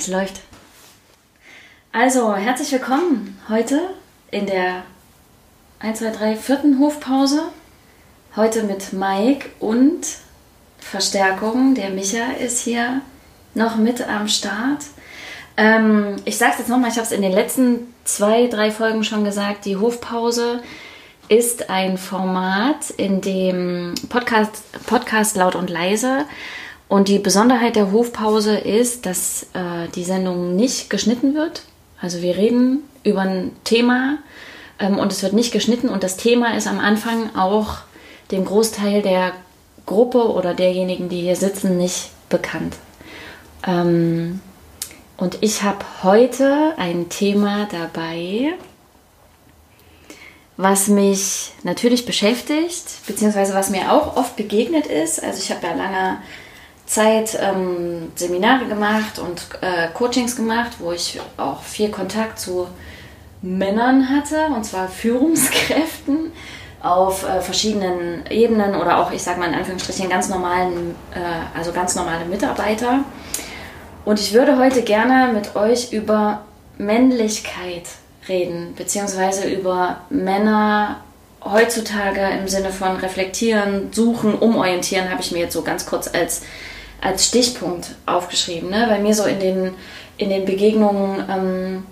Es läuft. Also, herzlich willkommen heute in der 1, 2, 3, vierten Hofpause. Heute mit Mike und Verstärkung. Der Micha ist hier noch mit am Start. Ähm, ich sage es jetzt nochmal, ich habe es in den letzten zwei, drei Folgen schon gesagt. Die Hofpause ist ein Format, in dem Podcast, Podcast laut und leise und die Besonderheit der Hofpause ist, dass äh, die Sendung nicht geschnitten wird. Also wir reden über ein Thema ähm, und es wird nicht geschnitten und das Thema ist am Anfang auch dem Großteil der Gruppe oder derjenigen, die hier sitzen, nicht bekannt. Ähm, und ich habe heute ein Thema dabei, was mich natürlich beschäftigt, beziehungsweise was mir auch oft begegnet ist. Also ich habe ja lange Zeit ähm, Seminare gemacht und äh, Coachings gemacht, wo ich auch viel Kontakt zu Männern hatte, und zwar Führungskräften auf äh, verschiedenen Ebenen oder auch, ich sage mal in Anführungsstrichen, ganz normalen, äh, also ganz normale Mitarbeiter. Und ich würde heute gerne mit euch über Männlichkeit reden, beziehungsweise über Männer heutzutage im Sinne von reflektieren, suchen, umorientieren, habe ich mir jetzt so ganz kurz als als Stichpunkt aufgeschrieben. Ne? Bei mir so in den, in den Begegnungen ähm,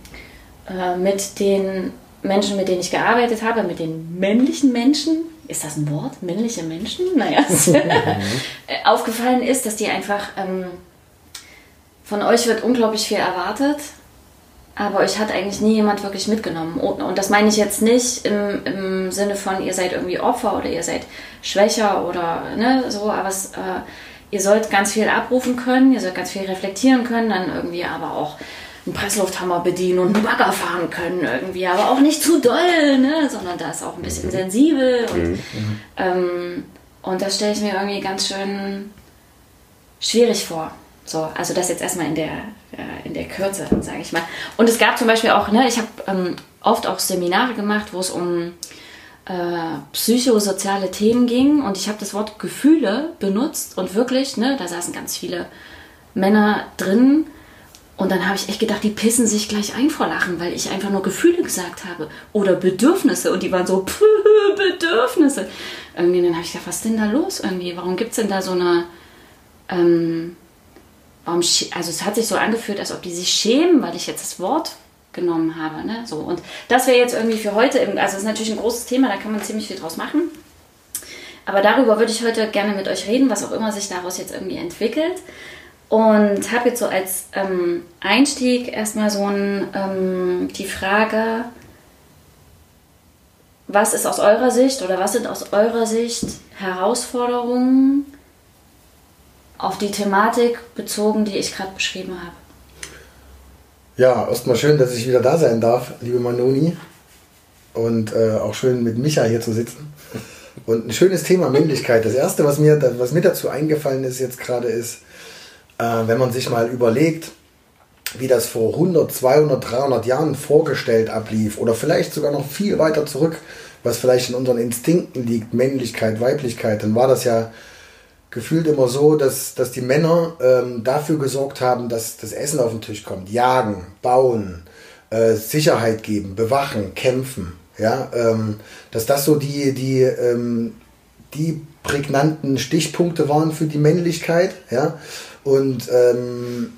äh, mit den Menschen, mit denen ich gearbeitet habe, mit den männlichen Menschen, ist das ein Wort? Männliche Menschen? Naja, aufgefallen ist, dass die einfach, ähm, von euch wird unglaublich viel erwartet, aber euch hat eigentlich nie jemand wirklich mitgenommen. Und das meine ich jetzt nicht im, im Sinne von, ihr seid irgendwie Opfer oder ihr seid schwächer oder ne, so, aber es, äh, ihr sollt ganz viel abrufen können, ihr sollt ganz viel reflektieren können, dann irgendwie aber auch einen Presslufthammer bedienen und einen Bagger fahren können irgendwie, aber auch nicht zu doll, ne? sondern da ist auch ein bisschen sensibel und, mhm. ähm, und das stelle ich mir irgendwie ganz schön schwierig vor. So, also das jetzt erstmal in der, äh, in der Kürze, sage ich mal. Und es gab zum Beispiel auch, ne, ich habe ähm, oft auch Seminare gemacht, wo es um psychosoziale Themen ging und ich habe das Wort Gefühle benutzt und wirklich, ne, da saßen ganz viele Männer drin und dann habe ich echt gedacht, die pissen sich gleich ein vor Lachen, weil ich einfach nur Gefühle gesagt habe oder Bedürfnisse und die waren so Bedürfnisse. Irgendwie dann habe ich gedacht, was ist denn da los irgendwie? Warum gibt es denn da so eine ähm, warum, also es hat sich so angefühlt, als ob die sich schämen, weil ich jetzt das Wort genommen habe. Ne? So, und das wäre jetzt irgendwie für heute, also es ist natürlich ein großes Thema, da kann man ziemlich viel draus machen. Aber darüber würde ich heute gerne mit euch reden, was auch immer sich daraus jetzt irgendwie entwickelt. Und habe jetzt so als ähm, Einstieg erstmal so ein, ähm, die Frage, was ist aus eurer Sicht oder was sind aus eurer Sicht Herausforderungen auf die Thematik bezogen, die ich gerade beschrieben habe? Ja, erstmal schön, dass ich wieder da sein darf, liebe Manoni. Und äh, auch schön mit Micha hier zu sitzen. Und ein schönes Thema Männlichkeit. Das erste, was mir, was mir dazu eingefallen ist jetzt gerade, ist, äh, wenn man sich mal überlegt, wie das vor 100, 200, 300 Jahren vorgestellt ablief oder vielleicht sogar noch viel weiter zurück, was vielleicht in unseren Instinkten liegt, Männlichkeit, Weiblichkeit, dann war das ja gefühlt immer so, dass, dass die Männer ähm, dafür gesorgt haben, dass das Essen auf den Tisch kommt. Jagen, bauen, äh, Sicherheit geben, bewachen, kämpfen. Ja, ähm, dass das so die, die, ähm, die prägnanten Stichpunkte waren für die Männlichkeit. Ja, und, ähm,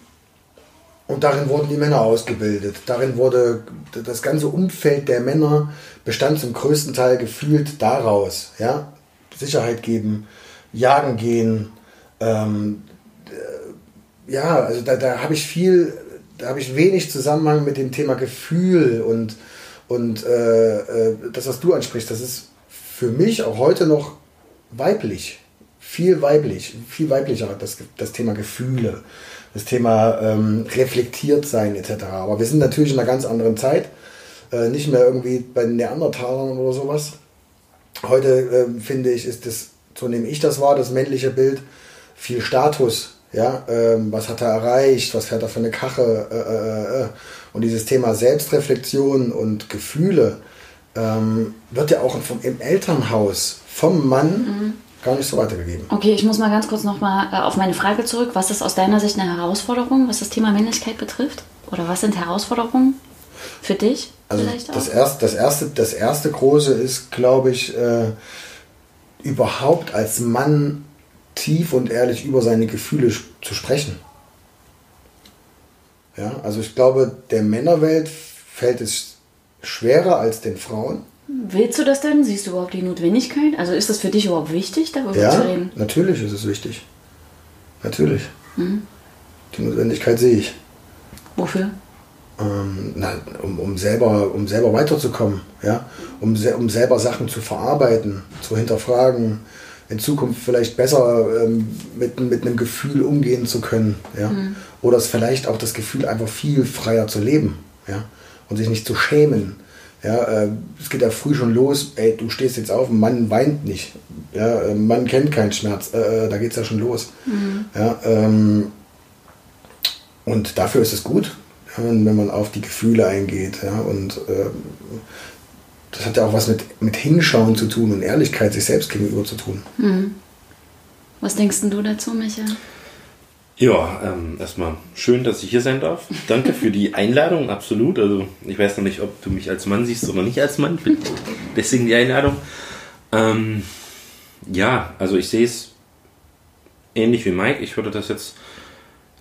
und darin wurden die Männer ausgebildet. Darin wurde das ganze Umfeld der Männer bestand zum größten Teil gefühlt daraus. Ja, Sicherheit geben, jagen gehen. Ähm, äh, ja, also da, da habe ich viel, da habe ich wenig Zusammenhang mit dem Thema Gefühl und, und äh, äh, das, was du ansprichst, das ist für mich auch heute noch weiblich. Viel weiblich, viel weiblicher, das, das Thema Gefühle, das Thema ähm, reflektiert sein etc. Aber wir sind natürlich in einer ganz anderen Zeit. Äh, nicht mehr irgendwie bei den Neandertalern oder sowas. Heute äh, finde ich, ist das so nehme ich das wahr, das männliche Bild, viel Status. Ja, ähm, was hat er erreicht, was fährt er für eine Kache äh, äh, äh. und dieses Thema Selbstreflexion und Gefühle ähm, wird ja auch vom, im Elternhaus vom Mann mhm. gar nicht so weitergegeben. Okay, ich muss mal ganz kurz nochmal äh, auf meine Frage zurück. Was ist aus deiner Sicht eine Herausforderung, was das Thema Männlichkeit betrifft? Oder was sind Herausforderungen für dich Also vielleicht auch? das erste, das erste, das erste große ist, glaube ich, äh, überhaupt als Mann tief und ehrlich über seine Gefühle zu sprechen. Ja, also ich glaube, der Männerwelt fällt es schwerer als den Frauen. Willst du das denn? Siehst du überhaupt die Notwendigkeit? Also ist das für dich überhaupt wichtig, darüber zu Ja, reden? natürlich ist es wichtig. Natürlich. Mhm. Die Notwendigkeit sehe ich. Wofür? Ähm, na, um, um, selber, um selber weiterzukommen, ja? um, um selber Sachen zu verarbeiten, zu hinterfragen, in Zukunft vielleicht besser ähm, mit, mit einem Gefühl umgehen zu können. Ja? Oder es vielleicht auch das Gefühl, einfach viel freier zu leben ja? und sich nicht zu schämen. Ja, äh, es geht ja früh schon los, ey, du stehst jetzt auf, Mann weint nicht. Ja, äh, Mann kennt keinen Schmerz, äh, äh, da geht es ja schon los. Ja, ähm, und dafür ist es gut, wenn wenn man auf die Gefühle eingeht. Ja, und ähm, das hat ja auch was mit, mit Hinschauen zu tun und Ehrlichkeit sich selbst gegenüber zu tun. Was denkst denn du dazu, Micha? Ja, ähm, erstmal schön, dass ich hier sein darf. Danke für die Einladung, absolut. Also ich weiß noch nicht, ob du mich als Mann siehst oder nicht als Mann. Deswegen die Einladung. Ähm, ja, also ich sehe es ähnlich wie Mike. Ich würde das jetzt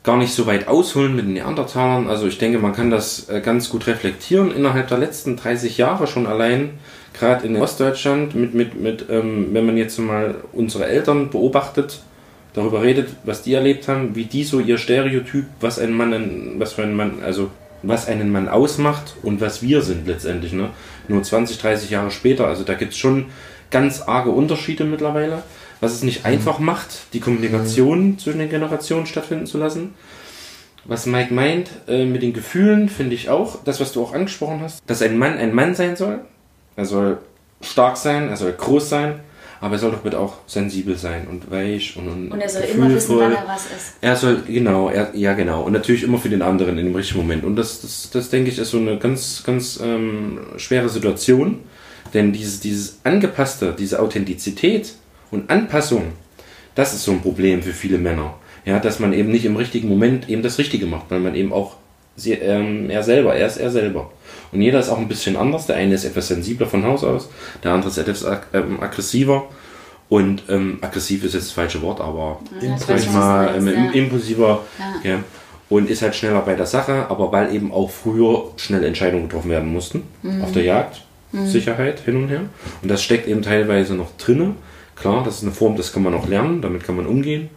gar nicht so weit ausholen mit den Neandertalern. Also ich denke, man kann das äh, ganz gut reflektieren innerhalb der letzten 30 Jahre schon allein, gerade in Ostdeutschland, mit, mit, mit ähm, wenn man jetzt mal unsere Eltern beobachtet, darüber redet, was die erlebt haben, wie die so ihr Stereotyp, was ein Mann, was für ein Mann, also was einen Mann ausmacht und was wir sind letztendlich, ne? Nur 20, 30 Jahre später, also da gibt es schon ganz arge Unterschiede mittlerweile, was es nicht einfach macht, die Kommunikation zwischen den Generationen stattfinden zu lassen. Was Mike meint äh, mit den Gefühlen, finde ich auch, das, was du auch angesprochen hast, dass ein Mann ein Mann sein soll. Er soll stark sein, er soll groß sein, aber er soll doch bitte auch sensibel sein und weich und, und, Und er soll immer wissen, gefühlvoll. wann er was ist. Er soll, genau, er, ja genau. Und natürlich immer für den anderen in dem richtigen Moment. Und das, das, das denke ich, ist so eine ganz, ganz ähm, schwere Situation. Denn dieses, dieses Angepasste, diese Authentizität und Anpassung, das ist so ein Problem für viele Männer. Ja, dass man eben nicht im richtigen Moment eben das Richtige macht, weil man eben auch sie, ähm, er selber, er ist er selber. Und jeder ist auch ein bisschen anders. Der eine ist etwas sensibler von Haus aus, der andere ist etwas ag ähm, aggressiver. Und ähm, aggressiv ist jetzt das falsche Wort, aber Ja, ich sag weiß ich schon, mal, was du ähm, ja. impulsiver Ja. ja. und ist halt schneller bei der Sache, aber weil eben auch früher schnell Entscheidungen getroffen werden mussten Mhm. auf der Jagd, Sicherheit hin und her. Und das steckt eben teilweise noch drinne. Klar, das ist eine Form, das kann man auch lernen, damit kann man umgehen.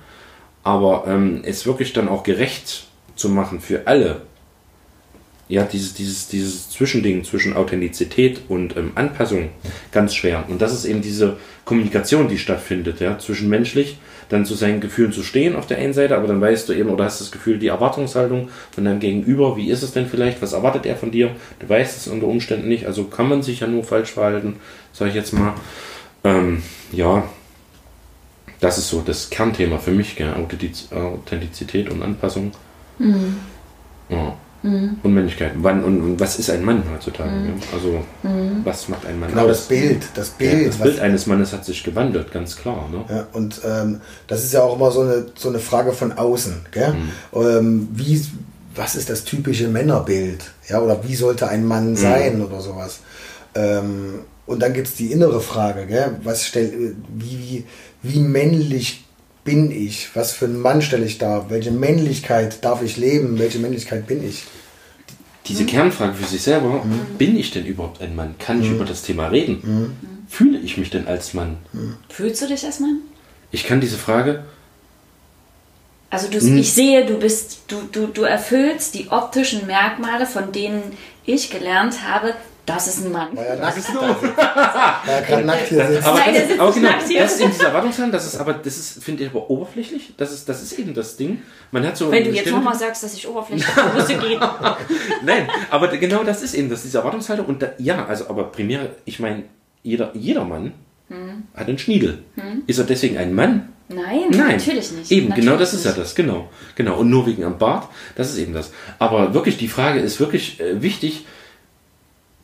Aber ähm, es wirklich dann auch gerecht zu machen für alle, ja, dieses, dieses, dieses Zwischending zwischen Authentizität und ähm, Anpassung ganz schwer. Und das ist eben diese Kommunikation, die stattfindet, ja, zwischenmenschlich, dann zu seinen Gefühlen zu stehen auf der einen Seite, aber dann weißt du eben, oder hast das Gefühl, die Erwartungshaltung von deinem Gegenüber, wie ist es denn vielleicht, was erwartet er von dir? Du weißt es unter Umständen nicht, also kann man sich ja nur falsch verhalten, sage ich jetzt mal. Ähm, ja, das ist so das Kernthema für mich, gell? Authentiz Authentizität und Anpassung. Ja. Und Männlichkeit. Wann und, und was ist ein Mann heutzutage? ja? Also, was macht ein Mann Genau, aus? das Bild, das Ja, Bild. das was- Bild eines Mannes hat sich gewandelt, ganz klar. Ne? Ja, und ähm, das ist ja auch immer so eine, so eine Frage von außen. Gell? Ähm, wie, was ist das typische Männerbild? Ja, oder wie sollte ein Mann sein oder sowas? Ähm, und dann gibt es die innere Frage, gell? Was stell, wie, wie, wie männlich bin ich? Was für einen Mann stelle ich dar? Welche Männlichkeit darf ich leben? Welche Männlichkeit bin ich? Diese Kernfrage für sich selber, bin ich denn überhaupt ein Mann? Kann ich über das Thema reden? Fühle ich mich denn als Mann? Fühlst du dich als Mann? Ich kann diese Frage, Also du, Hm. ich sehe, du bist, du, du, du erfüllst die optischen Merkmale, von denen ich gelernt habe, das ist ein Mann. War ja nackt, sitzt. War ja gerade nackt hier sitzt. aber, Nein, das, aber nicht genau, nackt hier. das ist eben diese Erwartungshaltung, das ist aber, das ist, finde ich aber oberflächlich. Das ist, das ist eben das Ding. Man hat so Wenn du jetzt nochmal sagst, dass ich oberflächlich bin, musst du gehen. Nein, aber genau das ist eben das, diese Erwartungshaltung. Und da, ja, also, aber primär, ich meine, jeder, jeder Mann hat einen Schniedel. Ist er deswegen ein Mann? Nein, Nein, natürlich nicht. Eben, natürlich genau das ist ja das, genau. Genau. Und nur wegen am Bart, das ist eben das. Aber wirklich, die Frage ist wirklich äh, wichtig,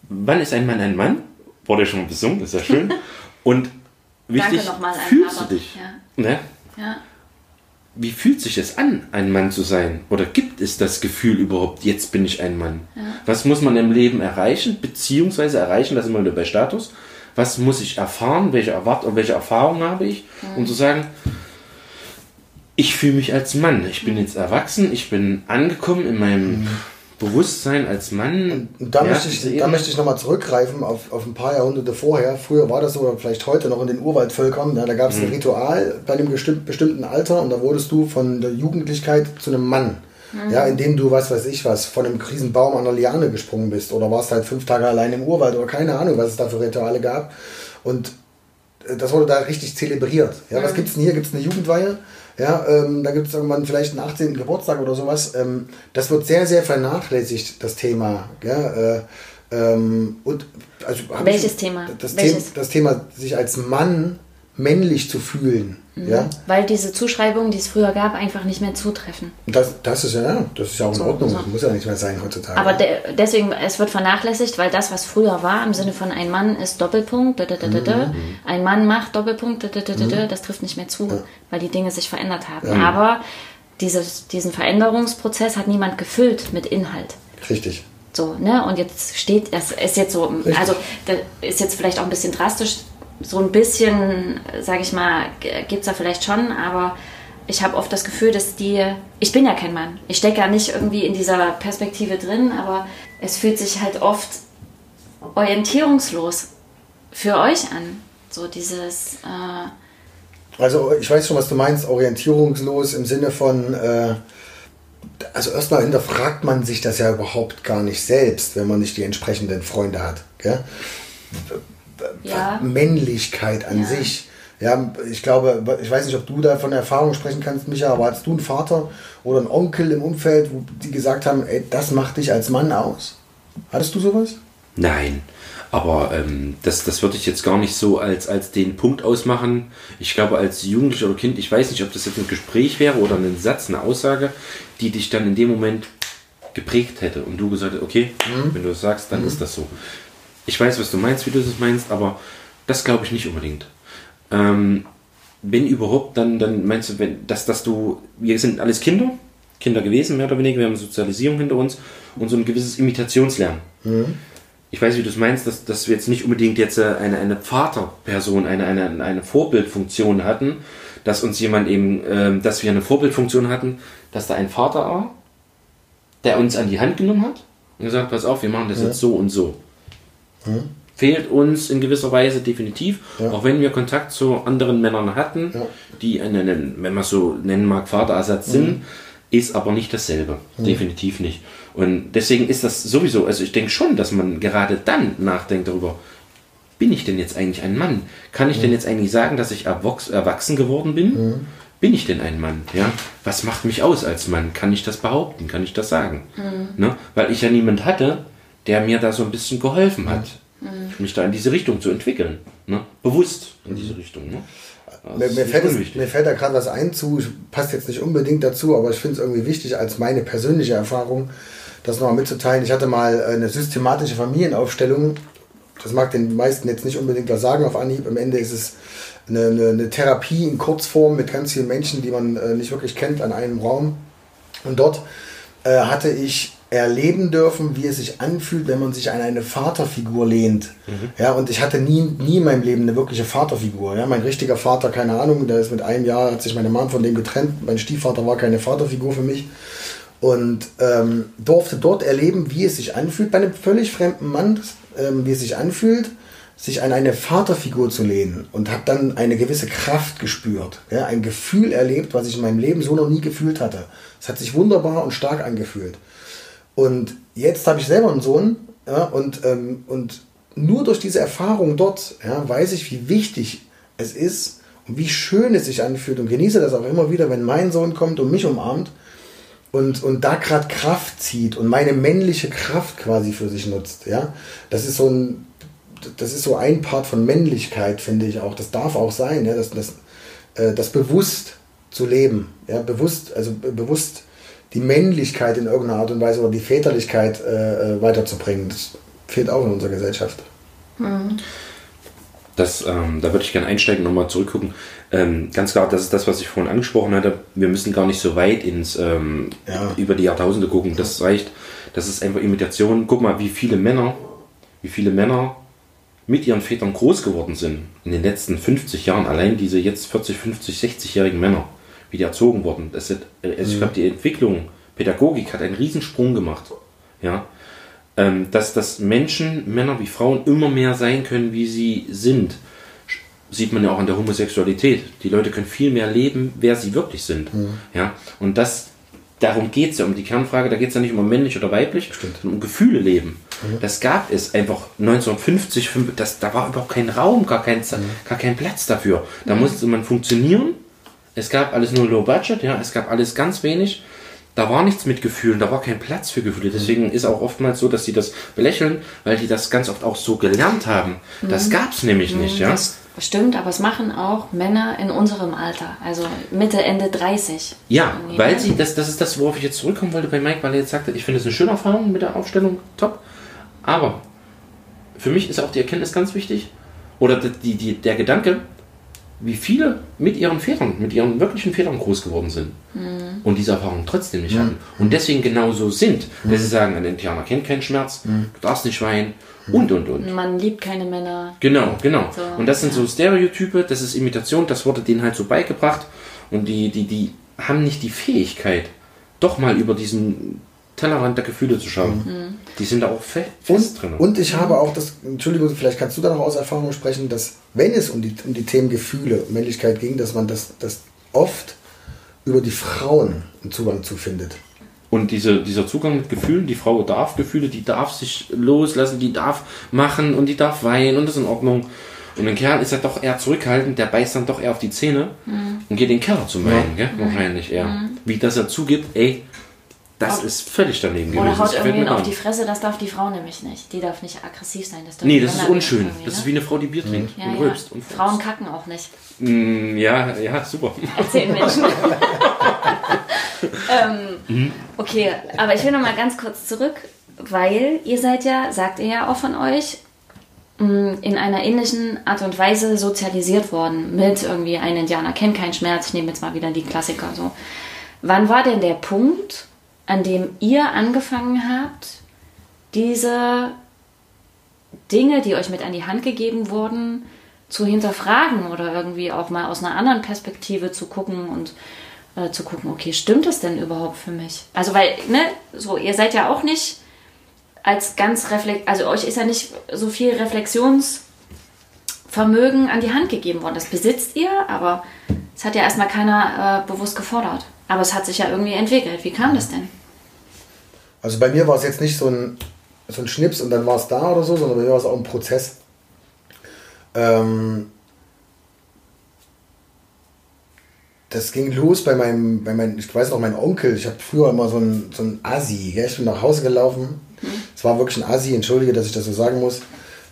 wann ist ein Mann ein Mann? Wurde ja schon besungen, ist ja schön. Und wichtig, fühlst du dich? Ja. Ne? Ja. Wie fühlt sich es an, ein Mann zu sein? Oder gibt es das Gefühl überhaupt, jetzt bin ich ein Mann? Was muss man im Leben erreichen, beziehungsweise erreichen, das ist immer wieder bei Status. Was muss ich erfahren, welche, Erwart welche Erfahrungen habe ich, um zu sagen, ich fühle mich als Mann. Ich bin jetzt erwachsen, ich bin angekommen in meinem Bewusstsein als Mann. Und da Ja, möchte ich, da möchte ich nochmal zurückgreifen auf, auf ein paar Jahrhunderte vorher. Früher war das so, oder vielleicht heute noch in den Urwaldvölkern. Ja, da gab es Mhm. ein Ritual bei einem bestimm- bestimmten Alter und da wurdest du von der Jugendlichkeit zu einem Mann. Ja, indem du, was weiß ich was, von einem Riesenbaum an einer Liane gesprungen bist oder warst halt fünf Tage allein im Urwald oder keine Ahnung, was es da für Rituale gab. Und das wurde da richtig zelebriert. Ja, was gibt's denn hier? Gibt es eine Jugendweihe? Ja, ähm, da gibt es irgendwann vielleicht einen 18. Geburtstag oder sowas. Ähm, das wird sehr, sehr vernachlässigt, das Thema. Ja, äh, ähm, und, also, Welches ich, Thema? Das, Welches? Thema? das Thema, sich als Mann männlich zu fühlen. Ja, Weil diese Zuschreibungen, die es früher gab, einfach nicht mehr zutreffen. Das, das ist ja, das ist ja auch in Ordnung. Das muss ja nicht mehr sein heutzutage. Aber de deswegen, es wird vernachlässigt, weil das, was früher war, im Sinne von ein Mann ist Doppelpunkt, da, da, da, ein Mann macht Doppelpunkt, da, das trifft nicht mehr zu, weil die Dinge sich verändert haben. Aber dieses, diesen Veränderungsprozess hat niemand gefüllt mit Inhalt. Richtig. So, ne? Und jetzt steht, das ist jetzt so, also das ist jetzt vielleicht auch ein bisschen drastisch, so ein bisschen, sage ich mal, gibt es da vielleicht schon, aber ich habe oft das Gefühl, dass die, ich bin ja kein Mann, ich stecke ja nicht irgendwie in dieser Perspektive drin, aber es fühlt sich halt oft orientierungslos für euch an. So dieses, äh, Also ich weiß schon, was du meinst, orientierungslos im Sinne von, äh, also erstmal hinterfragt man sich das ja überhaupt gar nicht selbst, wenn man nicht die entsprechenden Freunde hat. Gell? Ja, Männlichkeit an Ja. sich. Ja, ich glaube, ich weiß nicht, ob du da von Erfahrung sprechen kannst, Micha, aber hattest du einen Vater oder einen Onkel im Umfeld, wo die gesagt haben, ey, das macht dich als Mann aus? Hattest du sowas? Nein, aber ähm, das, das würde ich jetzt gar nicht so als, als den Punkt ausmachen. Ich glaube, als Jugendlicher oder Kind, ich weiß nicht, ob das jetzt ein Gespräch wäre oder ein Satz, eine Aussage, die dich dann in dem Moment geprägt hätte und du gesagt hättest, okay, wenn du das sagst, dann ist das so. Ich weiß, was du meinst, wie du das meinst, aber das glaube ich nicht unbedingt. Ähm, wenn überhaupt, dann, dann meinst du, wenn, dass, dass du, wir sind alles Kinder, Kinder gewesen, mehr oder weniger, wir haben Sozialisierung hinter uns und so ein gewisses Imitationslernen. Ich weiß, wie du es meinst, dass, dass wir jetzt nicht unbedingt jetzt äh, eine, eine Vaterperson, eine, eine, eine Vorbildfunktion hatten, dass uns jemand eben, ähm, dass wir eine Vorbildfunktion hatten, dass da ein Vater war, der uns an die Hand genommen hat und gesagt, pass auf, wir machen das jetzt so und so. Fehlt uns in gewisser Weise definitiv, auch wenn wir Kontakt zu anderen Männern hatten, die einen, wenn man es so nennen mag, Vaterersatz sind, ist aber nicht dasselbe. Definitiv nicht. Und deswegen ist das sowieso, also ich denke schon, dass man gerade dann nachdenkt darüber, bin ich denn jetzt eigentlich ein Mann? Kann ich denn jetzt eigentlich sagen, dass ich erwachs erwachsen geworden bin? Bin ich denn ein Mann? Ja? Was macht mich aus als Mann? Kann ich das behaupten? Kann ich das sagen? Ne? Weil ich ja niemand hatte, der mir da so ein bisschen geholfen hat, mich da in diese Richtung zu entwickeln. Ne? Bewusst in diese Richtung. Ne? Mir, mir, fällt es, mir fällt da gerade was ein zu, passt jetzt nicht unbedingt dazu, aber ich finde es irgendwie wichtig als meine persönliche Erfahrung, das nochmal mitzuteilen. Ich hatte mal eine systematische Familienaufstellung. Das mag den meisten jetzt nicht unbedingt was sagen auf Anhieb. Am Ende ist es eine, eine, eine Therapie in Kurzform mit ganz vielen Menschen, die man äh, nicht wirklich kennt, an einem Raum. Und dort äh, hatte ich erleben dürfen, wie es sich anfühlt, wenn man sich an eine Vaterfigur lehnt. Ja, und ich hatte nie, nie in meinem Leben eine wirkliche Vaterfigur. Ja, mein richtiger Vater, keine Ahnung, der ist mit einem Jahr, hat sich meine Mom von dem getrennt. Mein Stiefvater war keine Vaterfigur für mich. Und ähm, durfte dort erleben, wie es sich anfühlt, bei einem völlig fremden Mann, ähm, wie es sich anfühlt, sich an eine Vaterfigur zu lehnen und habe dann eine gewisse Kraft gespürt, ja, ein Gefühl erlebt, was ich in meinem Leben so noch nie gefühlt hatte. Es hat sich wunderbar und stark angefühlt. Und jetzt habe ich selber einen Sohn ja, und, ähm, und nur durch diese Erfahrung dort ja, weiß ich, wie wichtig es ist und wie schön es sich anfühlt und genieße das auch immer wieder, wenn mein Sohn kommt und mich umarmt und, und da gerade Kraft zieht und meine männliche Kraft quasi für sich nutzt. Ja? Das ist so ein, das ist so ein Part von Männlichkeit, finde ich auch. Das darf auch sein, ja? das, das, äh, das bewusst zu leben, ja? bewusst, also be- bewusst die Männlichkeit in irgendeiner Art und Weise oder die Väterlichkeit äh, äh, weiterzubringen. Das fehlt auch in unserer Gesellschaft. Das, ähm, da würde ich gerne einsteigen und nochmal zurückgucken. Ähm, ganz klar, das ist das, was ich vorhin angesprochen hatte. Wir müssen gar nicht so weit ins ähm, Ja. über die Jahrtausende gucken. Das reicht. Das ist einfach Imitation. Guck mal, wie viele Männer, wie viele Männer mit ihren Vätern groß geworden sind in den letzten 50 Jahren. Allein diese jetzt 40, 50, 60-jährigen Männer, wie die erzogen wurden. Das ist, also Ich glaube, die Entwicklung, Pädagogik hat einen Riesensprung gemacht. Ja, ähm, dass, dass Menschen, Männer wie Frauen, immer mehr sein können, wie sie sind. Sieht man ja auch an der Homosexualität. Die Leute können viel mehr leben, wer sie wirklich sind. Ja? Und das, darum geht es ja, um die Kernfrage, da geht es ja nicht um männlich oder weiblich, sondern um Gefühle leben. Das gab es einfach 1950, fünf- das, da war überhaupt kein Raum, gar kein, Ze- gar kein Platz dafür. Da musste man funktionieren. Es gab alles nur Low Budget, ja, es gab alles ganz wenig. Da war nichts mit Gefühlen, da war kein Platz für Gefühle. Deswegen ist auch oftmals so, dass sie das belächeln, weil die das ganz oft auch so gelernt haben. Das gab's nämlich nicht, ja. Das stimmt, aber es machen auch Männer in unserem Alter, also Mitte, Ende 30. Ja, weil ne? sie, das, das ist das, worauf ich jetzt zurückkommen wollte bei Mike, weil er jetzt sagte, ich finde es eine schöne Erfahrung mit der Aufstellung, top. Aber für mich ist auch die Erkenntnis ganz wichtig, oder die, die, der Gedanke, wie viele mit ihren Vätern, mit ihren wirklichen Vätern groß geworden sind Mhm. und diese Erfahrung trotzdem nicht hatten und deswegen genauso sind, dass sie sagen, ein Indianer kennt keinen Schmerz, du darfst nicht weinen und und und. Man liebt keine Männer. Genau, genau. So, und das sind ja. so Stereotype, das ist Imitation, das wurde denen halt so beigebracht. Und die, die, die haben nicht die Fähigkeit, doch mal über diesen Tellerrand der Gefühle zu schauen. Mhm. Die sind da auch fe fest Und, drin. und ich habe auch das, Entschuldigung, vielleicht kannst du da noch aus Erfahrung sprechen, dass wenn es um die, um die Themen Gefühle und Männlichkeit ging, dass man das, das oft über die Frauen einen Zugang zu findet. Und diese, dieser Zugang mit Gefühlen, die Frau darf Gefühle, die darf sich loslassen, die darf machen und die darf weinen und das ist in Ordnung. Und ein Kerl ist ja doch eher zurückhaltend, der beißt dann doch eher auf die Zähne und geht in den Keller zum Weinen, gell? wahrscheinlich eher. Wie dass er zugibt, ey, das ist völlig daneben Oder gewesen. haut Das gefällt irgendwen auf die. Fresse, das darf die Frau nämlich nicht. Die darf nicht aggressiv sein. Das Nee, das ist unschön. irgendwie, Das ne? ist wie eine Frau, die Bier trinkt ja, und ja. rülpst. Und. Frauen kacken auch nicht. Mm, ja, ja, super. Erzählen Menschen. ähm, okay, aber ich will noch mal ganz kurz zurück, weil ihr seid ja, sagt ihr ja auch von euch, mh, in einer ähnlichen Art und Weise sozialisiert worden mit irgendwie ein Indianer kennt keinen Schmerz. Ich nehme jetzt mal wieder die Klassiker so. Wann war denn der Punkt, an dem ihr angefangen habt, diese Dinge, die euch mit an die Hand gegeben wurden, zu hinterfragen oder irgendwie auch mal aus einer anderen Perspektive zu gucken und äh, zu gucken, okay, stimmt das denn überhaupt für mich? Also, weil, ne, so, ihr seid ja auch nicht als ganz reflekt, also euch ist ja nicht so viel Reflexionsvermögen an die Hand gegeben worden. Das besitzt ihr, aber es hat ja erstmal keiner äh, bewusst gefordert. Aber es hat sich ja irgendwie entwickelt. Wie kam das denn? Also bei mir war es jetzt nicht so ein, so ein Schnips und dann war es da oder so, sondern bei mir war es auch ein Prozess. Ähm, das ging los bei meinem, bei meinem, ich weiß noch, mein Onkel, ich habe früher immer so ein, so ein Assi, gell? ich bin nach Hause gelaufen, es war wirklich ein Assi, entschuldige, dass ich das so sagen muss,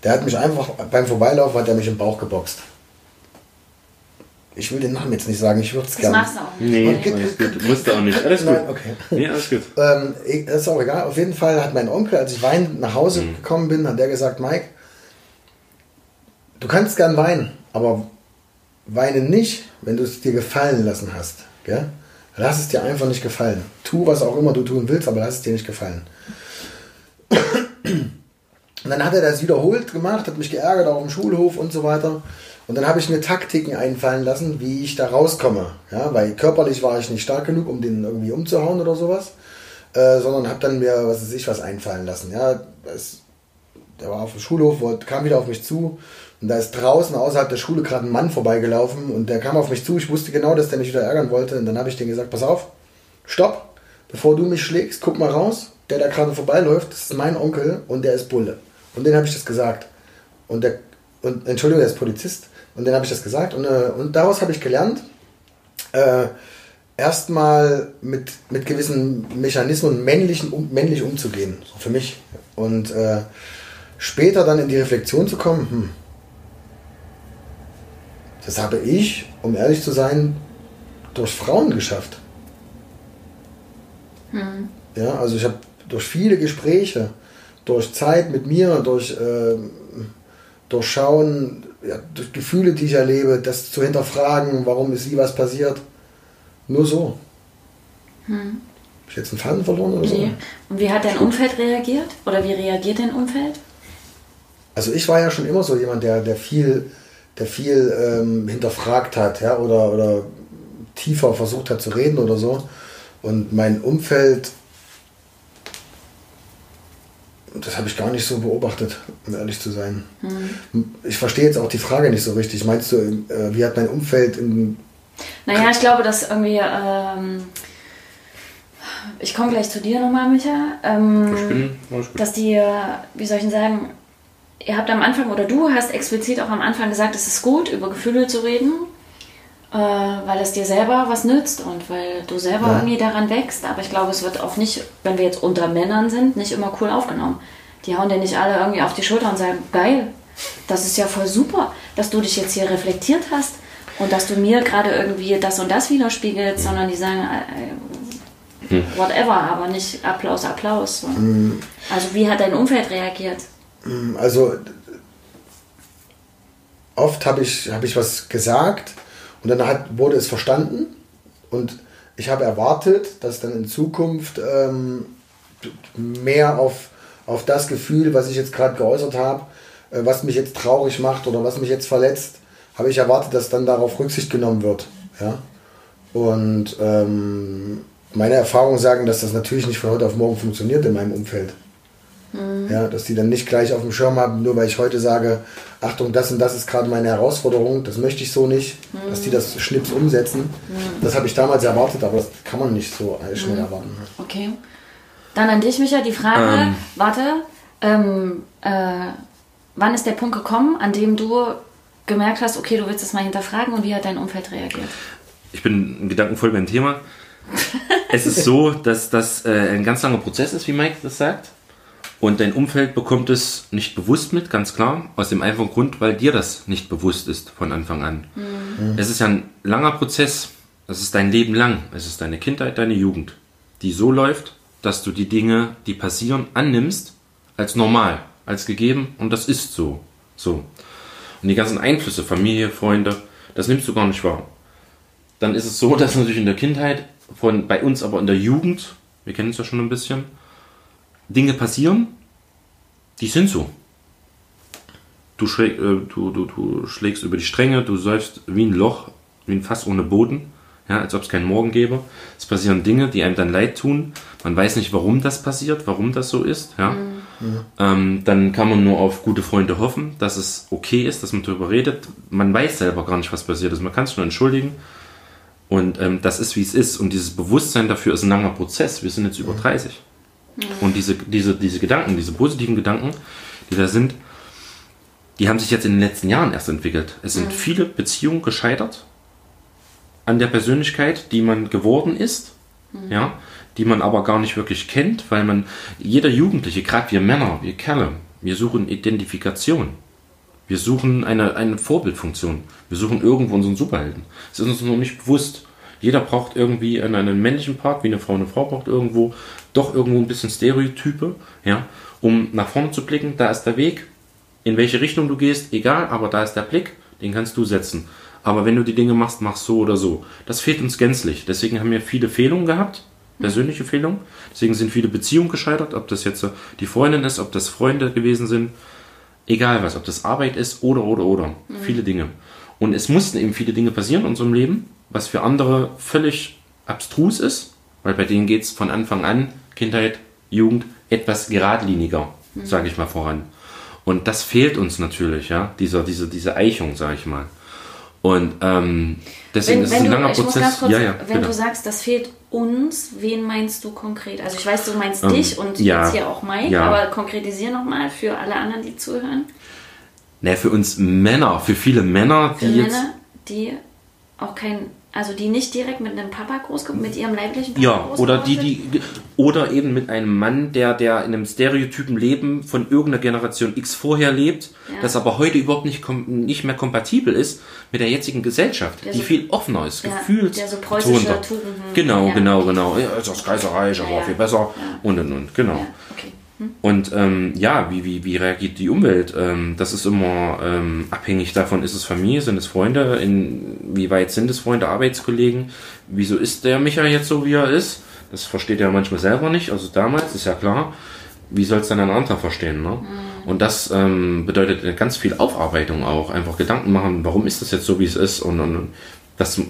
der hat mich einfach, beim Vorbeilaufen hat er mich im Bauch geboxt. Ich will den Namen jetzt nicht sagen, ich würde es Das gerne. machst du auch nicht. Nee, alles gut. Musst du auch nicht. Alles gut. Nein, okay. Nee, alles gut. Ähm, das ist auch egal. Auf jeden Fall hat mein Onkel, als ich weinend nach Hause Mhm. gekommen bin, hat der gesagt, Mike, du kannst gern weinen, aber weine nicht, wenn du es dir gefallen lassen hast. Gell? Lass es dir einfach nicht gefallen. Tu, was auch immer du tun willst, aber lass es dir nicht gefallen. Und dann hat er das wiederholt gemacht, hat mich geärgert, auch im Schulhof und so weiter. Und dann habe ich mir Taktiken einfallen lassen, wie ich da rauskomme. Ja, weil körperlich war ich nicht stark genug, um den irgendwie umzuhauen oder sowas. Äh, sondern habe dann mir, was weiß ich, was einfallen lassen. Ja, es, der war auf dem Schulhof, kam wieder auf mich zu. Und da ist draußen außerhalb der Schule gerade ein Mann vorbeigelaufen und der kam auf mich zu. Ich wusste genau, dass der mich wieder ärgern wollte. Und dann habe ich dem gesagt, pass auf, stopp, bevor du mich schlägst, guck mal raus. Der da gerade vorbeiläuft, das ist mein Onkel und der ist Bulle. Und den habe ich das gesagt. Und der, und Entschuldigung, der ist Polizist. Und den habe ich das gesagt. Und, äh, und daraus habe ich gelernt, äh, erstmal mit, mit gewissen Mechanismen männlichen, um, männlich umzugehen. So für mich. Und äh, später dann in die Reflexion zu kommen, hm, das habe ich, um ehrlich zu sein, durch Frauen geschafft. Ja, also ich habe durch viele Gespräche, durch Zeit mit mir, durch ähm, durchschauen, ja, durch Gefühle, die ich erlebe, das zu hinterfragen, warum ist wie was passiert. Nur so. Hm. Habe ich jetzt einen Faden verloren oder so? Nee. Und wie hat dein Umfeld reagiert? Oder wie reagiert dein Umfeld? Also ich war ja schon immer so jemand, der, der viel, der viel ähm, hinterfragt hat, ja, oder, oder tiefer versucht hat zu reden oder so. Und mein Umfeld, das habe ich gar nicht so beobachtet, um ehrlich zu sein. Mhm. Ich verstehe jetzt auch die Frage nicht so richtig. Meinst du, äh, wie hat mein Umfeld in. Naja, ich glaube, dass irgendwie. Ähm, ich komme gleich zu dir nochmal, Micha. Ähm, ich bin, dass die, wie soll ich denn sagen, ihr habt am Anfang oder du hast explizit auch am Anfang gesagt, es ist gut, über Gefühle zu reden äh, weil es dir selber was nützt und weil du selber ja. irgendwie daran wächst. Aber ich glaube, es wird auch nicht, wenn wir jetzt unter Männern sind, nicht immer cool aufgenommen. Die hauen dir nicht alle irgendwie auf die Schulter und sagen, geil, das ist ja voll super, dass du dich jetzt hier reflektiert hast und dass du mir gerade irgendwie das und das widerspiegelst, sondern die sagen, äh, hm. whatever, aber nicht Applaus, Applaus. So. Hm. Also wie hat dein Umfeld reagiert? Hm, also oft habe ich, hab ich was gesagt und dann hat, wurde es verstanden und ich habe erwartet, dass dann in Zukunft ähm, mehr auf, auf das Gefühl, was ich jetzt gerade geäußert habe, äh, was mich jetzt traurig macht oder was mich jetzt verletzt, habe ich erwartet, dass dann darauf Rücksicht genommen wird. Ja? Und ähm, meine Erfahrungen sagen, dass das natürlich nicht von heute auf morgen funktioniert in meinem Umfeld. Mhm. Ja, dass die dann nicht gleich auf dem Schirm haben, nur weil ich heute sage, Achtung, das und das ist gerade meine Herausforderung, das möchte ich so nicht, mhm. dass die das Schnips umsetzen. Mhm. Das habe ich damals erwartet, aber das kann man nicht so schnell erwarten. Okay. Dann an dich, Micha, die Frage, ähm. warte, ähm, äh, wann ist der Punkt gekommen, an dem du gemerkt hast, okay, du willst das mal hinterfragen und wie hat dein Umfeld reagiert? Ich bin gedankenvoll beim Thema. es ist so, dass das äh, ein ganz langer Prozess ist, wie Mike das sagt. Und dein Umfeld bekommt es nicht bewusst mit, ganz klar, aus dem einfachen Grund, weil dir das nicht bewusst ist von Anfang an. Mhm. Es ist ja ein langer Prozess, es ist dein Leben lang, es ist deine Kindheit, deine Jugend, die so läuft, dass du die Dinge, die passieren, annimmst als normal, als gegeben und das ist so. So. Und die ganzen Einflüsse, Familie, Freunde, das nimmst du gar nicht wahr. Dann ist es so, dass natürlich in der Kindheit, von bei uns aber in der Jugend, wir kennen es ja schon ein bisschen, Dinge passieren, die sind so. Du, schläg, äh, du, du, du schlägst über die Stränge, du säufst wie ein Loch, wie ein Fass ohne Boden, ja, als ob es keinen Morgen gäbe. Es passieren Dinge, die einem dann leid tun. Man weiß nicht, warum das passiert, warum das so ist. Ja. Mhm. Ähm, dann kann man nur auf gute Freunde hoffen, dass es okay ist, dass man darüber redet. Man weiß selber gar nicht, was passiert ist. Man kann es nur entschuldigen. Und ähm, das ist, wie es ist. Und dieses Bewusstsein dafür ist ein langer Prozess. Wir sind jetzt über 30. Und diese, diese, diese Gedanken, diese positiven Gedanken, die da sind, die haben sich jetzt in den letzten Jahren erst entwickelt. Es sind mhm. viele Beziehungen gescheitert an der Persönlichkeit, die man geworden ist, mhm. ja, die man aber gar nicht wirklich kennt, weil man, jeder Jugendliche, gerade wir Männer, wir Kerle, wir suchen Identifikation. Wir suchen eine, eine Vorbildfunktion. Wir suchen irgendwo unseren Superhelden. Es ist uns noch nicht bewusst. Jeder braucht irgendwie einen, männlichen Part, wie eine Frau eine Frau braucht irgendwo, doch irgendwo ein bisschen Stereotype, ja, um nach vorne zu blicken. Da ist der Weg, in welche Richtung du gehst, egal, aber da ist der Blick, den kannst du setzen. Aber wenn du die Dinge machst, mach so oder so. Das fehlt uns gänzlich. Deswegen haben wir viele Fehlungen gehabt, persönliche Fehlungen. Deswegen sind viele Beziehungen gescheitert, ob das jetzt die Freundin ist, ob das Freunde gewesen sind, egal was, ob das Arbeit ist oder oder oder. Mhm. Viele Dinge. Und es mussten eben viele Dinge passieren in unserem Leben, was für andere völlig abstrus ist, weil bei denen geht es von Anfang an, Kindheit, Jugend, etwas geradliniger, mhm. sage ich mal voran. Und das fehlt uns natürlich, ja, dieser, diese, diese Eichung, sage ich mal. Und ähm, deswegen wenn, ist es ein langer Prozess. Kurz, ja, ja, wenn bitte. du sagst, das fehlt uns, wen meinst du konkret? Also ich weiß, du meinst ähm, dich und ja, jetzt hier auch Mike, ja. aber konkretisier nochmal für alle anderen, die zuhören. Ne, für uns Männer, für viele Männer, für die Männer, jetzt, die auch kein also die nicht direkt mit einem Papa groß mit ihrem leiblichen Papa Ja, oder die, die oder eben mit einem Mann, der der in einem stereotypen Leben von irgendeiner Generation X vorher lebt, ja. das aber heute überhaupt nicht nicht mehr kompatibel ist mit der jetzigen Gesellschaft, der die so, viel offener ist, ja, gefühlt der so preußische Tugenden. Genau, ja. genau, genau. Ja, ist das Kaiserreich, aber viel besser und und und, genau. Okay. Und ähm, ja, wie, wie, wie reagiert die Umwelt? Ähm, das ist immer ähm, abhängig davon, ist es Familie, sind es Freunde, inwieweit sind es Freunde, Arbeitskollegen? Wieso ist der Micha jetzt so, wie er ist? Das versteht er manchmal selber nicht, also damals, ist ja klar. Wie soll es dann ein anderer verstehen? Ne? Mhm. Und das ähm, bedeutet ganz viel Aufarbeitung auch, einfach Gedanken machen, warum ist das jetzt so, wie es ist? Und, und das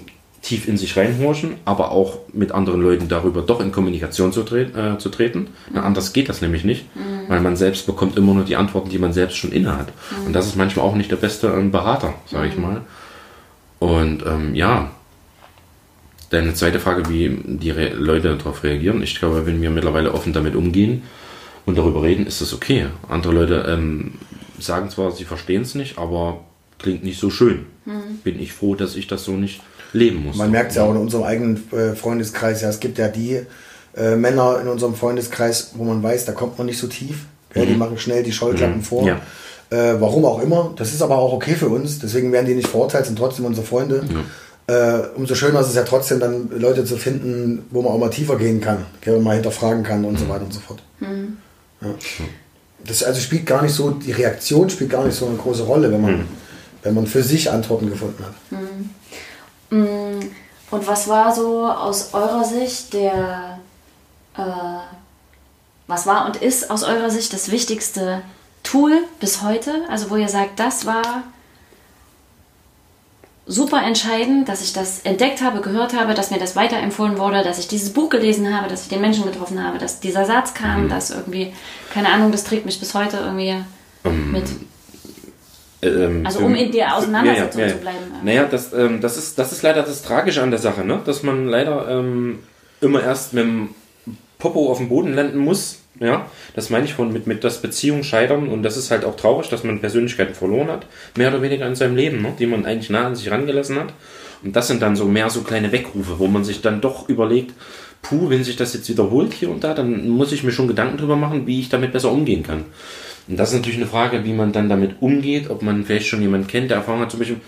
tief in sich reinhorchen, aber auch mit anderen Leuten darüber doch in Kommunikation zu, tre äh, zu treten. Mhm. anders geht das nämlich nicht, mhm. weil man selbst bekommt immer nur die Antworten, die man selbst schon innehat. Mhm. Und das ist manchmal auch nicht der beste ähm, Berater, sage ich mhm. mal. Und ähm, ja, deine zweite Frage, wie die Re Leute darauf reagieren. Ich glaube, wenn wir mittlerweile offen damit umgehen und darüber reden, ist das okay. Andere Leute ähm, sagen zwar, sie verstehen es nicht, aber klingt nicht so schön. Mhm. Bin ich froh, dass ich das so nicht leben muss. Man merkt es ja auch in unserem eigenen äh, Freundeskreis. Ja, es gibt ja die äh, Männer in unserem Freundeskreis, wo man weiß, da kommt man nicht so tief. Mhm. Die machen schnell die Scheuklappen mhm. vor. Ja. Äh, warum auch immer. Das ist aber auch okay für uns. Deswegen werden die nicht verurteilt, sind trotzdem unsere Freunde. Ja. Äh, umso schöner ist es ja trotzdem dann Leute zu finden, wo man auch mal tiefer gehen kann, wo man mal hinterfragen kann und mhm. so weiter und so fort. Mhm. Ja. Das also spielt gar nicht so, die Reaktion spielt gar nicht so eine große Rolle, wenn man, mhm. wenn man für sich Antworten gefunden hat. Mhm. Mm, und was war so aus eurer Sicht der, äh, was war und ist aus eurer Sicht das wichtigste Tool bis heute? Also wo ihr sagt, das war super entscheidend, dass ich das entdeckt habe, gehört habe, dass mir das weiterempfohlen wurde, dass ich dieses Buch gelesen habe, dass ich den Menschen getroffen habe, dass dieser Satz kam, mhm. dass irgendwie, keine Ahnung, das trägt mich bis heute irgendwie um, mit. Ähm, also um in der Auseinandersetzung ja, ja, ja, zu bleiben. Naja, das, ähm, das, ist, das ist leider das Tragische an der Sache, ne? dass man leider ähm, immer erst mit dem Popo auf dem Boden landen muss. Ja, das meine ich von mit, mit das Beziehung scheitern und das ist halt auch traurig, dass man Persönlichkeiten verloren hat, mehr oder weniger in seinem Leben, ne? die man eigentlich nah an sich rangelassen hat. Und das sind dann so mehr so kleine Weckrufe, wo man sich dann doch überlegt, puh, wenn sich das jetzt wiederholt hier und da, dann muss ich mir schon Gedanken drüber machen, wie ich damit besser umgehen kann. Und das ist natürlich eine Frage, wie man dann damit umgeht, ob man vielleicht schon jemanden kennt, der Erfahrung hat, zum Beispiel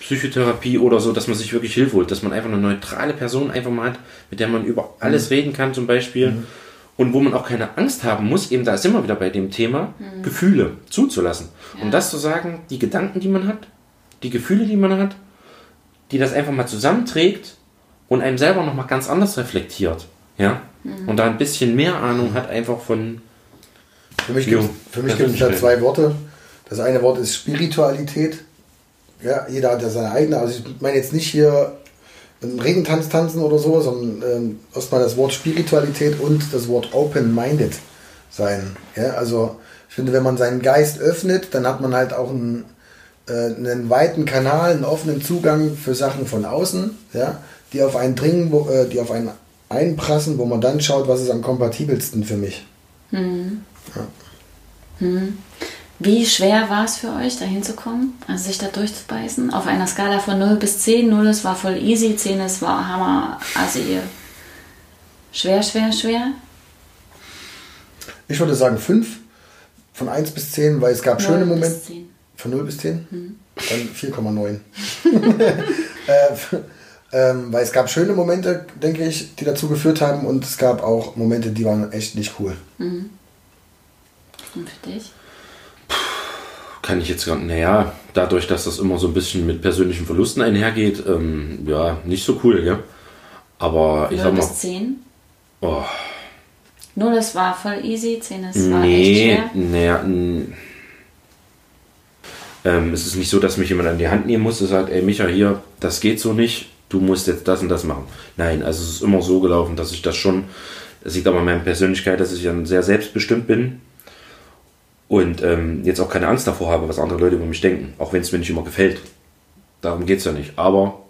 Psychotherapie oder so, dass man sich wirklich Hilfe holt, dass man einfach eine neutrale Person einfach mal hat, mit der man über alles mhm. reden kann zum Beispiel. Mhm. Und wo man auch keine Angst haben muss, eben da ist immer wieder bei dem Thema, mhm. Gefühle zuzulassen. Ja. Und das zu sagen, die Gedanken, die man hat, die Gefühle, die man hat, die das einfach mal zusammenträgt und einem selber nochmal ganz anders reflektiert. Ja? Mhm. Und da ein bisschen mehr Ahnung hat einfach von, für mich gibt es da zwei Worte. Das eine Wort ist Spiritualität. Ja, jeder hat ja seine eigene. Also ich meine jetzt nicht hier einen Regentanz tanzen oder so, sondern ähm, erstmal das Wort Spiritualität und das Wort open-minded sein. Ja, also ich finde, wenn man seinen Geist öffnet, dann hat man halt auch einen, äh, einen weiten Kanal, einen offenen Zugang für Sachen von außen, ja, die auf einen dringen, wo, äh, die auf einen einprassen, wo man dann schaut, was ist am kompatibelsten für mich. Mhm. Ja. Hm. Wie schwer war es für euch, da hinzukommen, also sich da durchzubeißen? Auf einer Skala von 0 bis 10. 0 es war voll easy, 10 es war hammer, also ihr schwer, schwer, schwer? Ich würde sagen 5 von 1 bis 10, weil es gab schöne Momente. Von 0 bis 10? Hm. Dann 4,9. äh, ähm, weil es gab schöne Momente, denke ich, die dazu geführt haben und es gab auch Momente, die waren echt nicht cool. Mhm. Und für dich? Kann ich jetzt gar naja, dadurch, dass das immer so ein bisschen mit persönlichen Verlusten einhergeht, ähm, ja, nicht so cool, gell? Aber ich sag mal. bis 10? Oh. Nur das war voll easy, 10 ist war nee, echt schwer. Naja, ähm, es ist nicht so, dass mich jemand an die Hand nehmen muss und sagt, ey Micha, hier, das geht so nicht, du musst jetzt das und das machen. Nein, also es ist immer so gelaufen, dass ich das schon, das liegt aber an meiner Persönlichkeit, dass ich dann sehr selbstbestimmt bin und ähm, jetzt auch keine Angst davor habe, was andere Leute über mich denken, auch wenn es mir nicht immer gefällt. Darum geht es ja nicht. Aber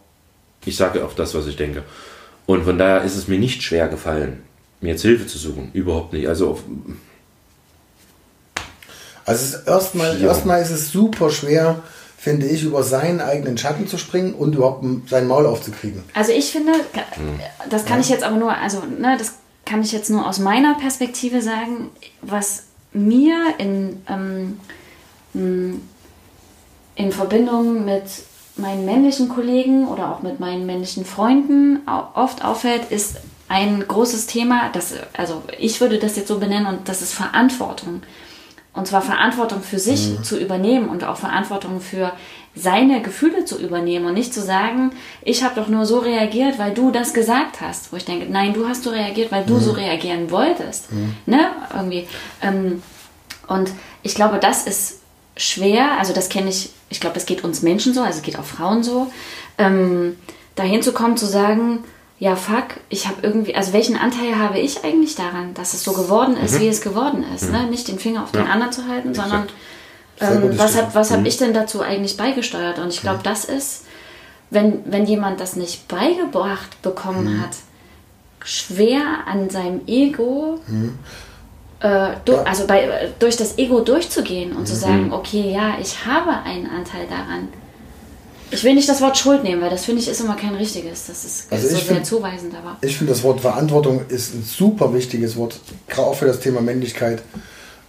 ich sage auch das, was ich denke. Und von daher ist es mir nicht schwer gefallen, mir jetzt Hilfe zu suchen. Überhaupt nicht. Also auf, also erstmal, ja. erstmal ist es super schwer, finde ich, über seinen eigenen Schatten zu springen und überhaupt sein Maul aufzukriegen. Also ich finde, das kann ja. ich jetzt aber nur, also ne, das kann ich jetzt nur aus meiner Perspektive sagen, was mir in, ähm, in Verbindung mit meinen männlichen Kollegen oder auch mit meinen männlichen Freunden oft auffällt, ist ein großes Thema, das, also ich würde das jetzt so benennen, und das ist Verantwortung. Und zwar Verantwortung für sich Mhm. zu übernehmen und auch Verantwortung für seine Gefühle zu übernehmen und nicht zu sagen, ich habe doch nur so reagiert, weil du das gesagt hast. Wo ich denke, nein, du hast so reagiert, weil du Mhm. so reagieren wolltest. Ne? Irgendwie. Ähm, und ich glaube, das ist schwer. Also das kenne ich, ich glaube, das geht uns Menschen so, also geht auch Frauen so, ähm, dahin zu kommen, zu sagen, ja, fuck, ich habe irgendwie, also welchen Anteil habe ich eigentlich daran, dass es so geworden ist, wie es geworden ist. Ne? Nicht den Finger auf den Ja. anderen zu halten, sondern Sehr ähm, was habe was hab ich denn dazu eigentlich beigesteuert? Und ich glaube, das ist, wenn, wenn jemand das nicht beigebracht bekommen hat, schwer an seinem Ego, äh, du, Ja. also bei, äh, durch das Ego durchzugehen und zu sagen, okay, ja, ich habe einen Anteil daran. Ich will nicht das Wort Schuld nehmen, weil das finde ich ist immer kein richtiges. Das ist, Also so ich sehr find- zuweisend, aber. Ich finde, das Wort Verantwortung ist ein super wichtiges Wort, gerade auch für das Thema Männlichkeit.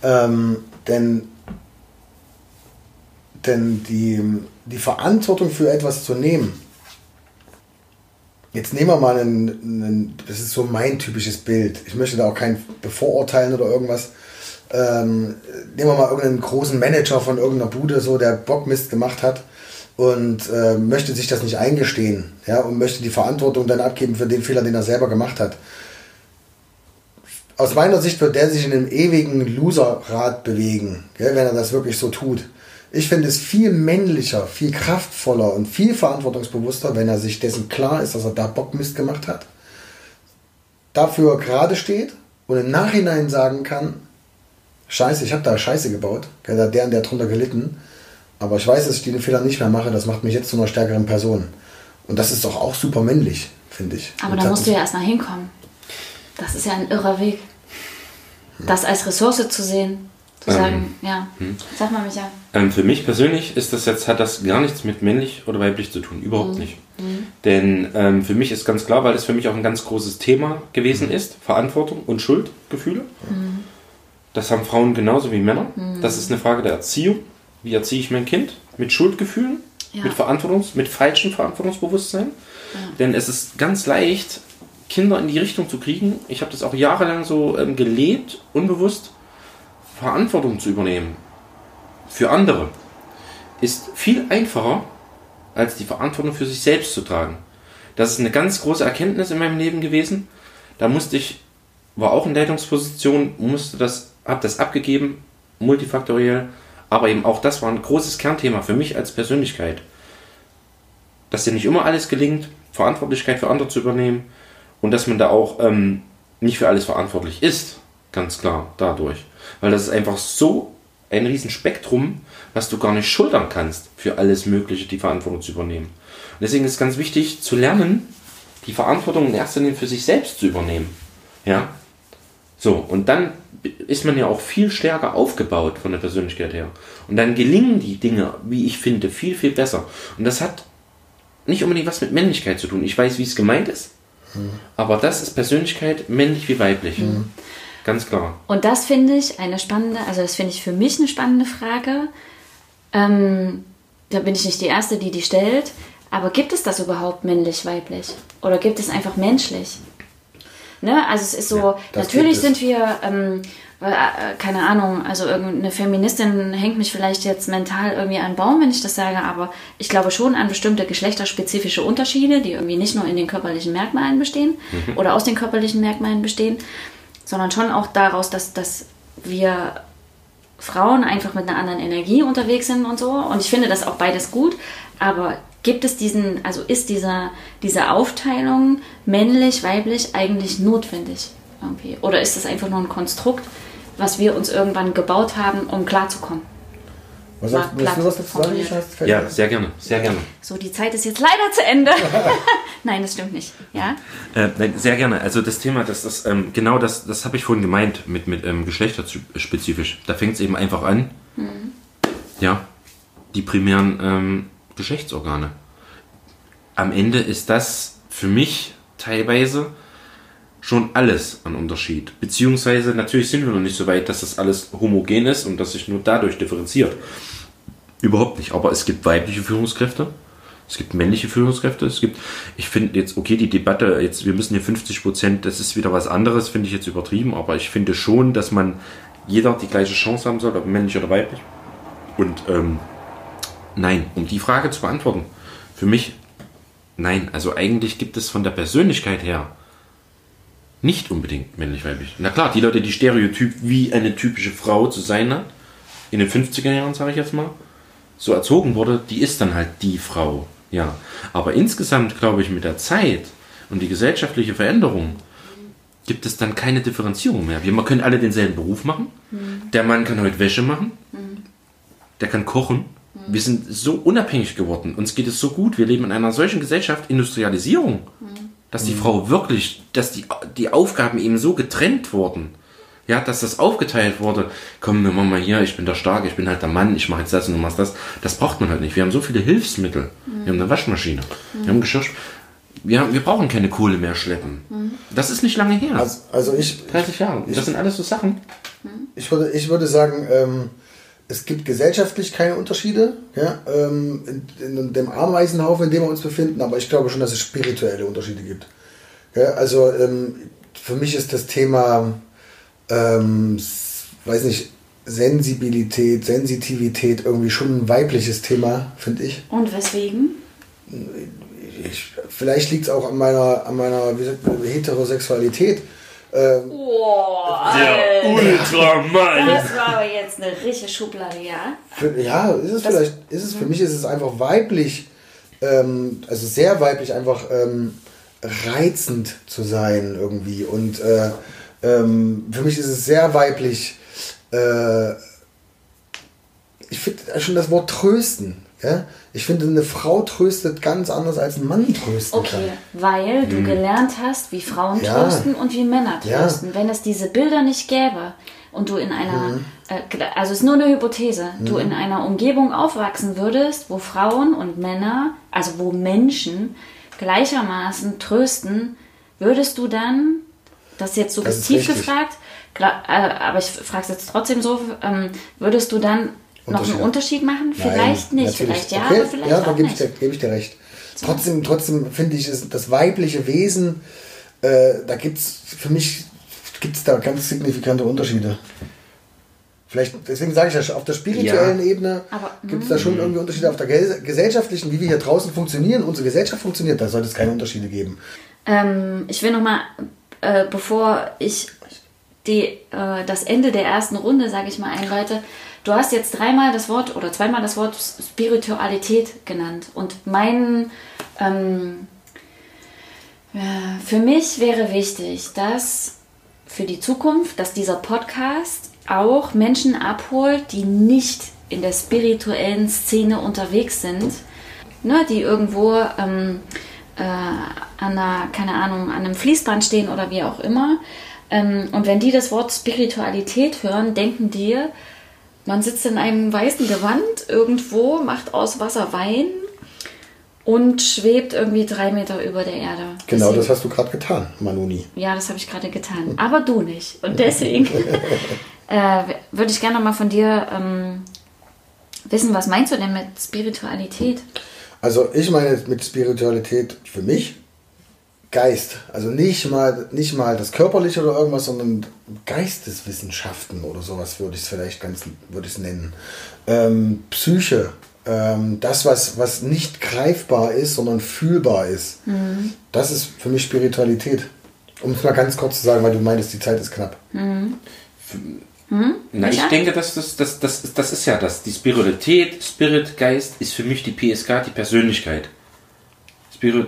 Ähm, denn denn die, die Verantwortung für etwas zu nehmen, jetzt nehmen wir mal einen, einen, das ist so mein typisches Bild, ich möchte da auch kein bevorurteilen oder irgendwas, ähm, nehmen wir mal irgendeinen großen Manager von irgendeiner Bude, so der Bockmist gemacht hat und äh, möchte sich das nicht eingestehen ja, und möchte die Verantwortung dann abgeben für den Fehler, den er selber gemacht hat. Aus meiner Sicht wird der sich in einem ewigen Loserrad bewegen, gell, wenn er das wirklich so tut. Ich finde es viel männlicher, viel kraftvoller und viel verantwortungsbewusster, wenn er sich dessen klar ist, dass er da Bockmist gemacht hat, dafür gerade steht und im Nachhinein sagen kann, Scheiße, ich habe da Scheiße gebaut, gell, da hat der und der drunter gelitten, aber ich weiß, dass ich den Fehler nicht mehr mache, das macht mich jetzt zu einer stärkeren Person. Und das ist doch auch super männlich, finde ich. Aber da musst du ja erst mal hinkommen. Das ist ja ein irrer Weg. Das als Ressource zu sehen, zu Ähm, sagen, ja. Sag mal, Micha. Ähm, für mich persönlich ist das jetzt, hat das gar nichts mit männlich oder weiblich zu tun. Überhaupt nicht. Denn ähm, für mich ist ganz klar, weil das für mich auch ein ganz großes Thema gewesen ist, Verantwortung und Schuldgefühle. Das haben Frauen genauso wie Männer. Das ist eine Frage der Erziehung. Wie erziehe ich mein Kind? Mit Schuldgefühlen, Ja. mit Verantwortungs-, mit falschem Verantwortungsbewusstsein. Denn es ist ganz leicht, Kinder in die Richtung zu kriegen. Ich habe das auch jahrelang so ähm, gelebt, unbewusst, Verantwortung zu übernehmen für andere ist viel einfacher, als die Verantwortung für sich selbst zu tragen. Das ist eine ganz große Erkenntnis in meinem Leben gewesen. Da musste ich, war auch in Leitungsposition, musste das, habe das abgegeben, multifaktoriell, aber eben auch das war ein großes Kernthema für mich als Persönlichkeit. Dass dir nicht immer alles gelingt, Verantwortlichkeit für andere zu übernehmen und dass man da auch ähm, nicht für alles verantwortlich ist, ganz klar dadurch. Weil das ist einfach so ein Riesenspektrum, was du gar nicht schultern kannst, für alles Mögliche die Verantwortung zu übernehmen. Und deswegen ist es ganz wichtig zu lernen, die Verantwortung in erster Linie für sich selbst zu übernehmen. Ja? So, und dann ist man ja auch viel stärker aufgebaut von der Persönlichkeit her. Und dann gelingen die Dinge, wie ich finde, viel, viel besser. Und das hat nicht unbedingt was mit Männlichkeit zu tun. Ich weiß, wie es gemeint ist, aber das ist Persönlichkeit männlich wie weiblich. Ganz klar. Und das finde ich eine spannende, also das finde ich für mich eine spannende Frage. Ähm, da bin ich nicht die Erste, die die stellt. Aber gibt es das überhaupt männlich-weiblich? Oder gibt es einfach menschlich? Ne? Also es ist so, das natürlich sind wir, ähm, äh, äh, keine Ahnung, also irgendeine Feministin hängt mich vielleicht jetzt mental irgendwie an Baum, wenn ich das sage, aber ich glaube schon an bestimmte geschlechterspezifische Unterschiede, die irgendwie nicht nur in den körperlichen Merkmalen bestehen oder aus den körperlichen Merkmalen bestehen, sondern schon auch daraus, dass, dass wir Frauen einfach mit einer anderen Energie unterwegs sind und so. Und ich finde das auch beides gut. Aber gibt es diesen, also ist dieser, diese Aufteilung männlich, weiblich eigentlich notwendig irgendwie? Oder ist das einfach nur ein Konstrukt, was wir uns irgendwann gebaut haben, um klarzukommen? Was sagst, willst du was dazu sagen? Ja, sehr gerne, sehr gerne. So, die Zeit ist jetzt leider zu Ende. Nein, das stimmt nicht. Ja? Äh, nein, sehr gerne. Also das Thema, das, das ähm, genau das, das habe ich vorhin gemeint mit, mit ähm, geschlechterspezifisch. Da fängt es eben einfach an. Ja, die primären ähm, Geschlechtsorgane. Am Ende ist das für mich teilweise schon alles an Unterschied. Beziehungsweise natürlich sind wir noch nicht so weit, dass das alles homogen ist und dass sich nur dadurch differenziert. Überhaupt nicht. Aber es gibt weibliche Führungskräfte, Es gibt männliche Führungskräfte, es gibt, ich finde jetzt, okay, die Debatte, jetzt, wir müssen hier 50 Prozent, das ist wieder was anderes, finde ich jetzt übertrieben, aber ich finde schon, dass man jeder die gleiche Chance haben soll, ob männlich oder weiblich. Und ähm, nein, um die Frage zu beantworten, für mich, nein, also eigentlich gibt es von der Persönlichkeit her nicht unbedingt männlich-weiblich. Na klar, die Leute, die Stereotyp wie eine typische Frau zu sein hat, in den 50er Jahren, sage ich jetzt mal, so erzogen wurde, die ist dann halt die Frau. Ja. Aber insgesamt, glaube ich, mit der Zeit und die gesellschaftliche Veränderung gibt es dann keine Differenzierung mehr. Wir können alle denselben Beruf machen. Mhm. Der Mann kann heute Wäsche machen. Mhm. Der kann kochen. Mhm. Wir sind so unabhängig geworden. Uns geht es so gut. Wir leben in einer solchen Gesellschaft, Industrialisierung, dass die Frau wirklich, dass die, die Aufgaben eben so getrennt wurden ja, dass das aufgeteilt wurde. Komm, wir machen mal hier, ich bin der Starke, ich bin halt der Mann, ich mache jetzt das und du machst das. Das braucht man halt nicht. Wir haben so viele Hilfsmittel. Mhm. Wir haben eine Waschmaschine, mhm. wir haben Geschirr. Wir, haben, wir brauchen keine Kohle mehr schleppen. Mhm. Das ist nicht lange her. Also, also ich. 30 Jahre. Ich, das sind alles so Sachen. Ich würde, ich würde sagen, ähm, es gibt gesellschaftlich keine Unterschiede ja, ähm, in, in, dem Ameisenhaufen, in dem wir uns befinden, aber ich glaube schon, dass es spirituelle Unterschiede gibt. Ja, also ähm, für mich ist das Thema ähm, weiß nicht, Sensibilität, Sensitivität irgendwie schon ein weibliches Thema, finde ich. Und weswegen? Ich, vielleicht liegt es auch an meiner, an meiner sagt Heterosexualität. Ähm, Boah, der Ultramann. Das war aber jetzt eine richtige Schublade, ja? Für, ja, ist es das vielleicht, ist es, für mich ist es einfach weiblich, ähm, also sehr weiblich, einfach ähm, reizend zu sein irgendwie und äh, ähm, für mich ist es sehr weiblich. Äh, ich finde schon das Wort trösten. Ja? Ich finde, eine Frau tröstet ganz anders als ein Mann trösten okay, kann. weil du hm. gelernt hast, wie Frauen ja. trösten und wie Männer trösten. Ja. Wenn es diese Bilder nicht gäbe und du in einer, hm. äh, also es ist nur eine Hypothese, hm. du in einer Umgebung aufwachsen würdest, wo Frauen und Männer, also wo Menschen gleichermaßen trösten, würdest du dann das ist jetzt suggestiv gefragt, äh, aber ich frage es jetzt trotzdem so, ähm, würdest du dann noch einen Unterschied machen? Vielleicht Nein, nicht, vielleicht ja, okay. aber vielleicht ja, auch nicht. Ja, da gebe ich dir recht. Trotzdem, trotzdem finde ich es, das weibliche Wesen, äh, da gibt es für mich gibt's da ganz signifikante Unterschiede. Vielleicht, deswegen sage ich ja, auf der spirituellen ja, Ebene gibt es da schon irgendwie Unterschiede. Auf der gesellschaftlichen, wie wir hier draußen funktionieren, unsere Gesellschaft funktioniert, da sollte es keine Unterschiede geben. Ähm, ich will nochmal äh, bevor ich die, äh, das Ende der ersten Runde, sage ich mal, einleite, du hast jetzt dreimal das Wort oder zweimal das Wort Spiritualität genannt. Und mein, ähm, für mich wäre wichtig, dass für die Zukunft, dass dieser Podcast auch Menschen abholt, die nicht in der spirituellen Szene unterwegs sind, ne, die irgendwo ähm, äh, an einer, keine Ahnung, an einem Fließband stehen oder wie auch immer. Ähm, und wenn die das Wort Spiritualität hören, denken die, man sitzt in einem weißen Gewand irgendwo, macht aus Wasser Wein und schwebt irgendwie drei Meter über der Erde. Genau, deswegen, das hast du gerade getan, Manuni. Ja, das habe ich gerade getan. Aber du nicht. Und deswegen äh, würde ich gerne mal von dir ähm, wissen, was meinst du denn mit Spiritualität? Also ich meine mit Spiritualität für mich Geist. Also nicht mal, nicht mal das Körperliche oder irgendwas, sondern Geisteswissenschaften oder sowas würde ich es vielleicht ganz würde ich nennen. Ähm, Psyche. Ähm, das, was, was nicht greifbar ist, sondern fühlbar ist. Mhm. Das ist für mich Spiritualität. Um es mal ganz kurz zu sagen, weil du meinst, die Zeit ist knapp. Mhm. Hm? Na, ich denke, dass das, das, das, das ist ja das. Die Spiritualität, Spirit, Geist ist für mich die PSK, die Persönlichkeit. Spirit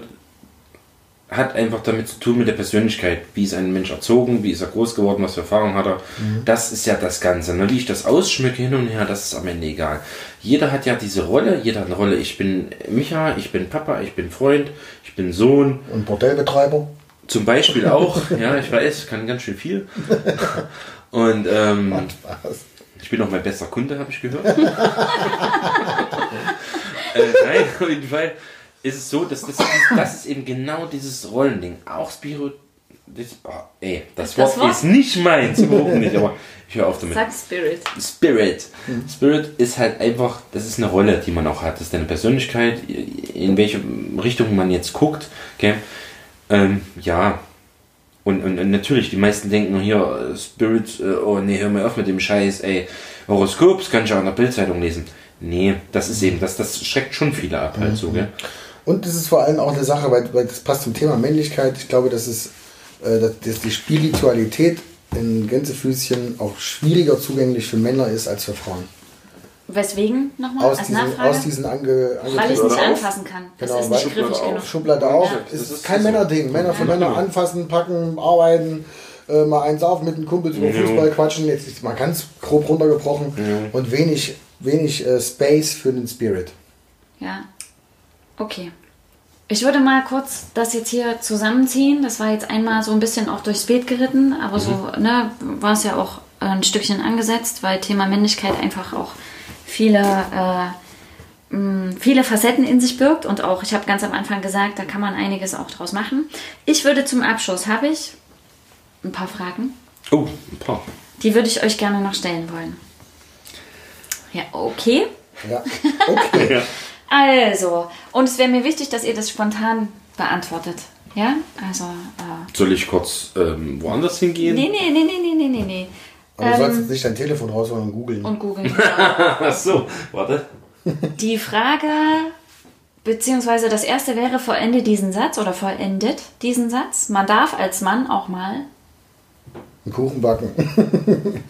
hat einfach damit zu tun mit der Persönlichkeit. Wie ist ein Mensch erzogen, wie ist er groß geworden, was für Erfahrungen hat er. Mhm. Das ist ja das Ganze. Ne? Wie ich das ausschmücke hin und her, das ist am Ende egal. Jeder hat ja diese Rolle, jeder hat eine Rolle. Ich bin Micha, ich bin Papa, ich bin Freund, ich bin Sohn. Und Bordellbetreiber. Zum Beispiel auch, ja, ich weiß, kann ganz schön viel. Und ähm, ich bin auch mein bester Kunde, habe ich gehört. äh, nein, auf jeden Fall ist es so, dass das, das ist eben genau dieses Rollending. Auch Spiro Das, oh, ey, das, Das Wort, Wort? ist nicht meins, überhaupt nicht, aber ich höre auf damit. Sag Spirit. Spirit. Spirit ist halt einfach, das ist eine Rolle, die man auch hat. Das ist deine Persönlichkeit, in welche Richtung man jetzt guckt. Okay? Ähm, ja. Und, und, und natürlich, die meisten denken hier, äh, Spirit, äh, oh nee, hör mal auf mit dem Scheiß, ey, Horoskop, das kann ich auch in der Bildzeitung lesen. Nee, das ist eben, das, das schreckt schon viele ab, halt so, gell? Und das ist vor allem auch eine Sache, weil, weil das passt zum Thema Männlichkeit. Ich glaube, dass es äh, dass, die Spiritualität in Gänsefüßchen auch schwieriger zugänglich für Männer ist als für Frauen. Weswegen nochmal Aus als diesen, Nachfrage? aus diesen ange, Weil ich es nicht auf. anfassen kann. Das Genau, ist nicht griffig genug. Schublade auf. Ja, Es ist ist kein so. Männerding. Männer für Ja. Männer anfassen, packen, arbeiten, äh, mal eins auf mit den Kumpels über Ja. Fußball quatschen. Jetzt ist mal ganz grob runtergebrochen und wenig, wenig äh, Space für den Spirit. Ja. Okay. Ich würde mal kurz das jetzt hier zusammenziehen. Das war jetzt einmal so ein bisschen auch durchs Beet geritten, aber so ne, war es ja auch ein Stückchen angesetzt, weil Thema Männlichkeit einfach auch viele, äh, viele Facetten in sich birgt und auch, ich habe ganz am Anfang gesagt, da kann man einiges auch draus machen. Ich würde zum Abschluss, habe ich ein paar Fragen, Oh, ein paar. die würde ich euch gerne noch stellen wollen. Ja, okay. Ja, okay. Also, und es wäre mir wichtig, dass ihr das spontan beantwortet. Ja? Also, äh, Soll ich kurz ähm, woanders hingehen? nee, nee, nee, nee, nee, nee, nee, nee. Aber du sollst jetzt nicht dein Telefon rausholen und googeln. Und googeln. Ach so, warte. Die Frage, beziehungsweise das erste wäre, vollende diesen Satz oder vollendet diesen Satz. Man darf als Mann auch mal, Einen Kuchen backen.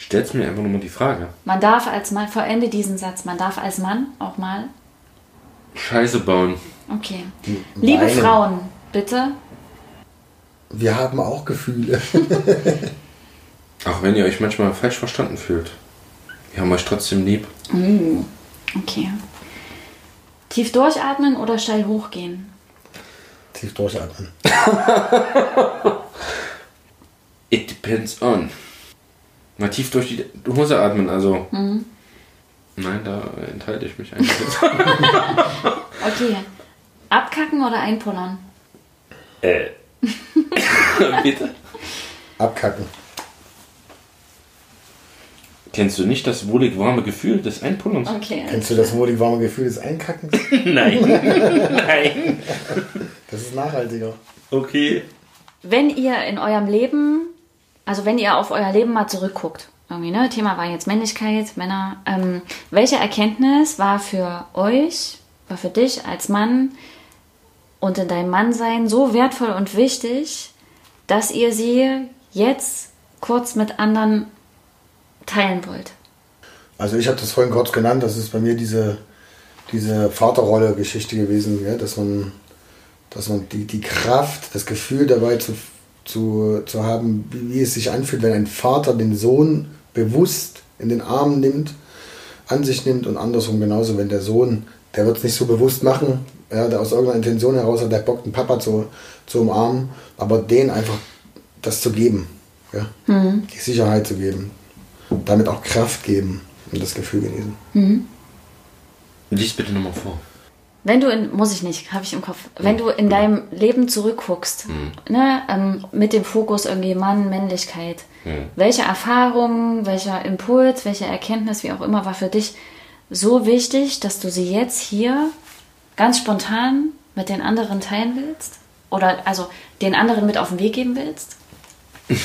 Stellst mir einfach nochmal die Frage. man darf als Mann, vollende diesen Satz, man darf als Mann auch mal, Scheiße bauen. okay. Liebe Weinen. Frauen, bitte, Wir haben auch Gefühle. Auch wenn ihr euch manchmal falsch verstanden fühlt. Wir haben euch trotzdem lieb. okay. Tief durchatmen oder steil hochgehen? Tief durchatmen. It depends on. Mal tief durch die Hose atmen, also. Nein, da enthalte ich mich eigentlich. Okay. Abkacken oder einpullern? äh. Bitte? Abkacken. Kennst du nicht das wohlig warme Gefühl des Einpullens? Okay. Kennst du das wohlig warme Gefühl des Einkackens? Nein. Nein. Das ist nachhaltiger. Okay. Wenn ihr in eurem Leben, also wenn ihr auf euer Leben mal zurückguckt, irgendwie, ne? Thema war jetzt Männlichkeit, Männer, ähm, welche Erkenntnis war für euch, war für dich als Mann und in deinem Mannsein so wertvoll und wichtig, dass ihr sie jetzt kurz mit anderen teilen wollt? Also ich habe das vorhin kurz genannt, das ist bei mir diese, diese Vaterrolle-Geschichte gewesen, ja, dass man, dass man die, die Kraft, das Gefühl dabei zu, zu, zu haben, wie, es sich anfühlt, wenn ein Vater den Sohn bewusst in den Arm nimmt, an sich nimmt und andersrum genauso, wenn der Sohn, der wird es nicht so bewusst machen, ja, der aus irgendeiner Intention heraus hat, der Bock den Papa zu, zu umarmen, aber den einfach das zu geben, ja, die Sicherheit zu geben, damit auch Kraft geben und das Gefühl genießen. Lies bitte nochmal vor. Wenn du in, muss ich nicht, habe ich im Kopf, wenn du in deinem Leben zurückguckst, ne, ähm, mit dem Fokus irgendwie Mann, Männlichkeit, welche Erfahrung, welcher Impuls, welche Erkenntnis, wie auch immer, war für dich so wichtig, dass du sie jetzt hier ganz spontan mit den anderen teilen willst? Oder also den anderen mit auf den Weg geben willst?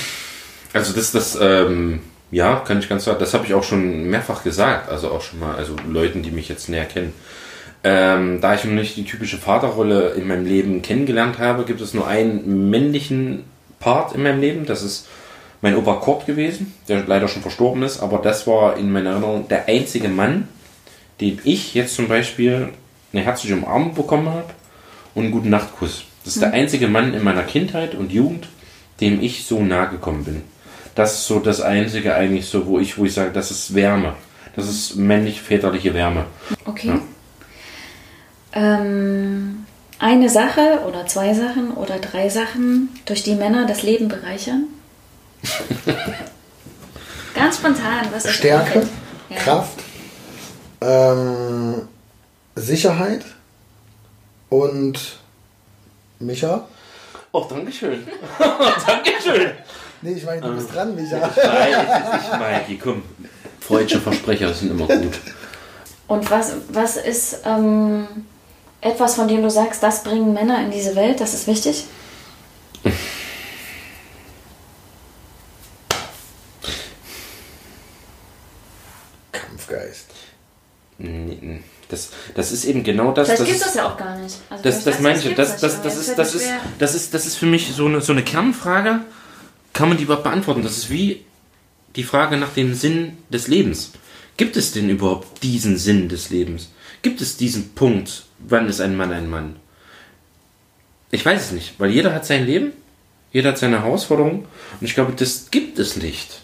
Also das, das, ähm, ja, kann ich ganz sagen. Das habe ich auch schon mehrfach gesagt. Also auch schon mal, also Leuten, die mich jetzt näher kennen. Ähm, da ich noch nicht die typische Vaterrolle in meinem Leben kennengelernt habe, gibt es nur einen männlichen Part in meinem Leben. Das ist mein Opa Kurt gewesen, der leider schon verstorben ist. Aber das war in meiner Erinnerung der einzige Mann, dem ich jetzt zum Beispiel eine herzliche Umarmung bekommen habe und einen guten Nachtkuss. Das ist der einzige Mann in meiner Kindheit und Jugend, dem ich so nahe gekommen bin. Das ist so das einzige eigentlich so, wo ich, wo ich sage, das ist Wärme. Das ist männlich-väterliche Wärme. Okay. Ähm, eine Sache oder zwei Sachen oder drei Sachen, durch die Männer das Leben bereichern? Ganz spontan, was Stärke. Ja. Kraft, ähm, Sicherheit und Micha. Oh, Dankeschön. Dankeschön. Nee, ich meine, du bist dran, Micha. Ich meine, die komm. Freudsche Versprecher sind immer gut. Und was, was ist ähm, etwas, von dem du sagst, das bringen Männer in diese Welt, das ist wichtig? Kampfgeist. Nee, Das, das ist eben genau das. Vielleicht das gibt es ja auch gar nicht. Also Das, das meine ich. Das, das, das, ist, das, ist, das, ist, das ist für mich so eine, so eine Kernfrage. Kann man die überhaupt beantworten? Das ist wie die Frage nach dem Sinn des Lebens. Gibt es denn überhaupt diesen Sinn des Lebens? Gibt es diesen Punkt, wann ist ein Mann ein Mann? Ich weiß es nicht, weil jeder hat sein Leben, jeder hat seine Herausforderungen und ich glaube, das gibt es nicht.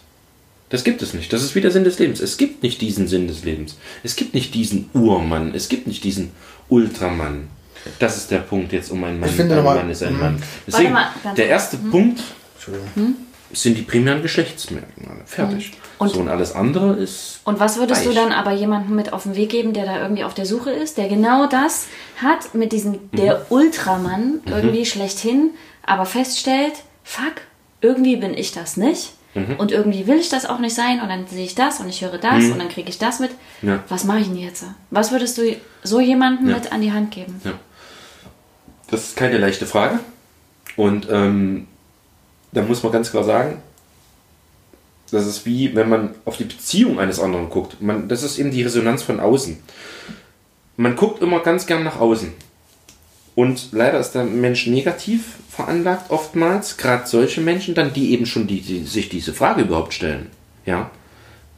Das gibt es nicht. Das ist wie der Sinn des Lebens. Es gibt nicht diesen Sinn des Lebens. Es gibt nicht diesen Urmann. Es gibt nicht diesen Ultramann. Das ist der Punkt jetzt um einen Mann. Ich finde ein Mann ist ein Mhm. Mann. Deswegen, der erste Punkt Entschuldigung. Sind die primären Geschlechtsmerkmale. Fertig. Mhm. Und- so und alles andere ist. Und was würdest du Reich. dann aber jemandem mit auf den Weg geben, der da irgendwie auf der Suche ist, der genau das hat mit diesem, der Ultramann irgendwie schlechthin, aber feststellt, fuck, irgendwie bin ich das nicht. Und irgendwie will ich das auch nicht sein und dann sehe ich das und ich höre das und dann kriege ich das mit. Ja. Was mache ich denn jetzt? Was würdest du so jemandem Ja. mit an die Hand geben? Ja. Das ist keine leichte Frage. Und ähm, da muss man ganz klar sagen, das ist wie, wenn man auf die Beziehung eines anderen guckt. Man, das ist eben die Resonanz von außen. Man guckt immer ganz gern nach außen. Und leider ist der Mensch negativ veranlagt oftmals, gerade solche Menschen dann, die eben schon die, die, sich diese Frage überhaupt stellen. Ja,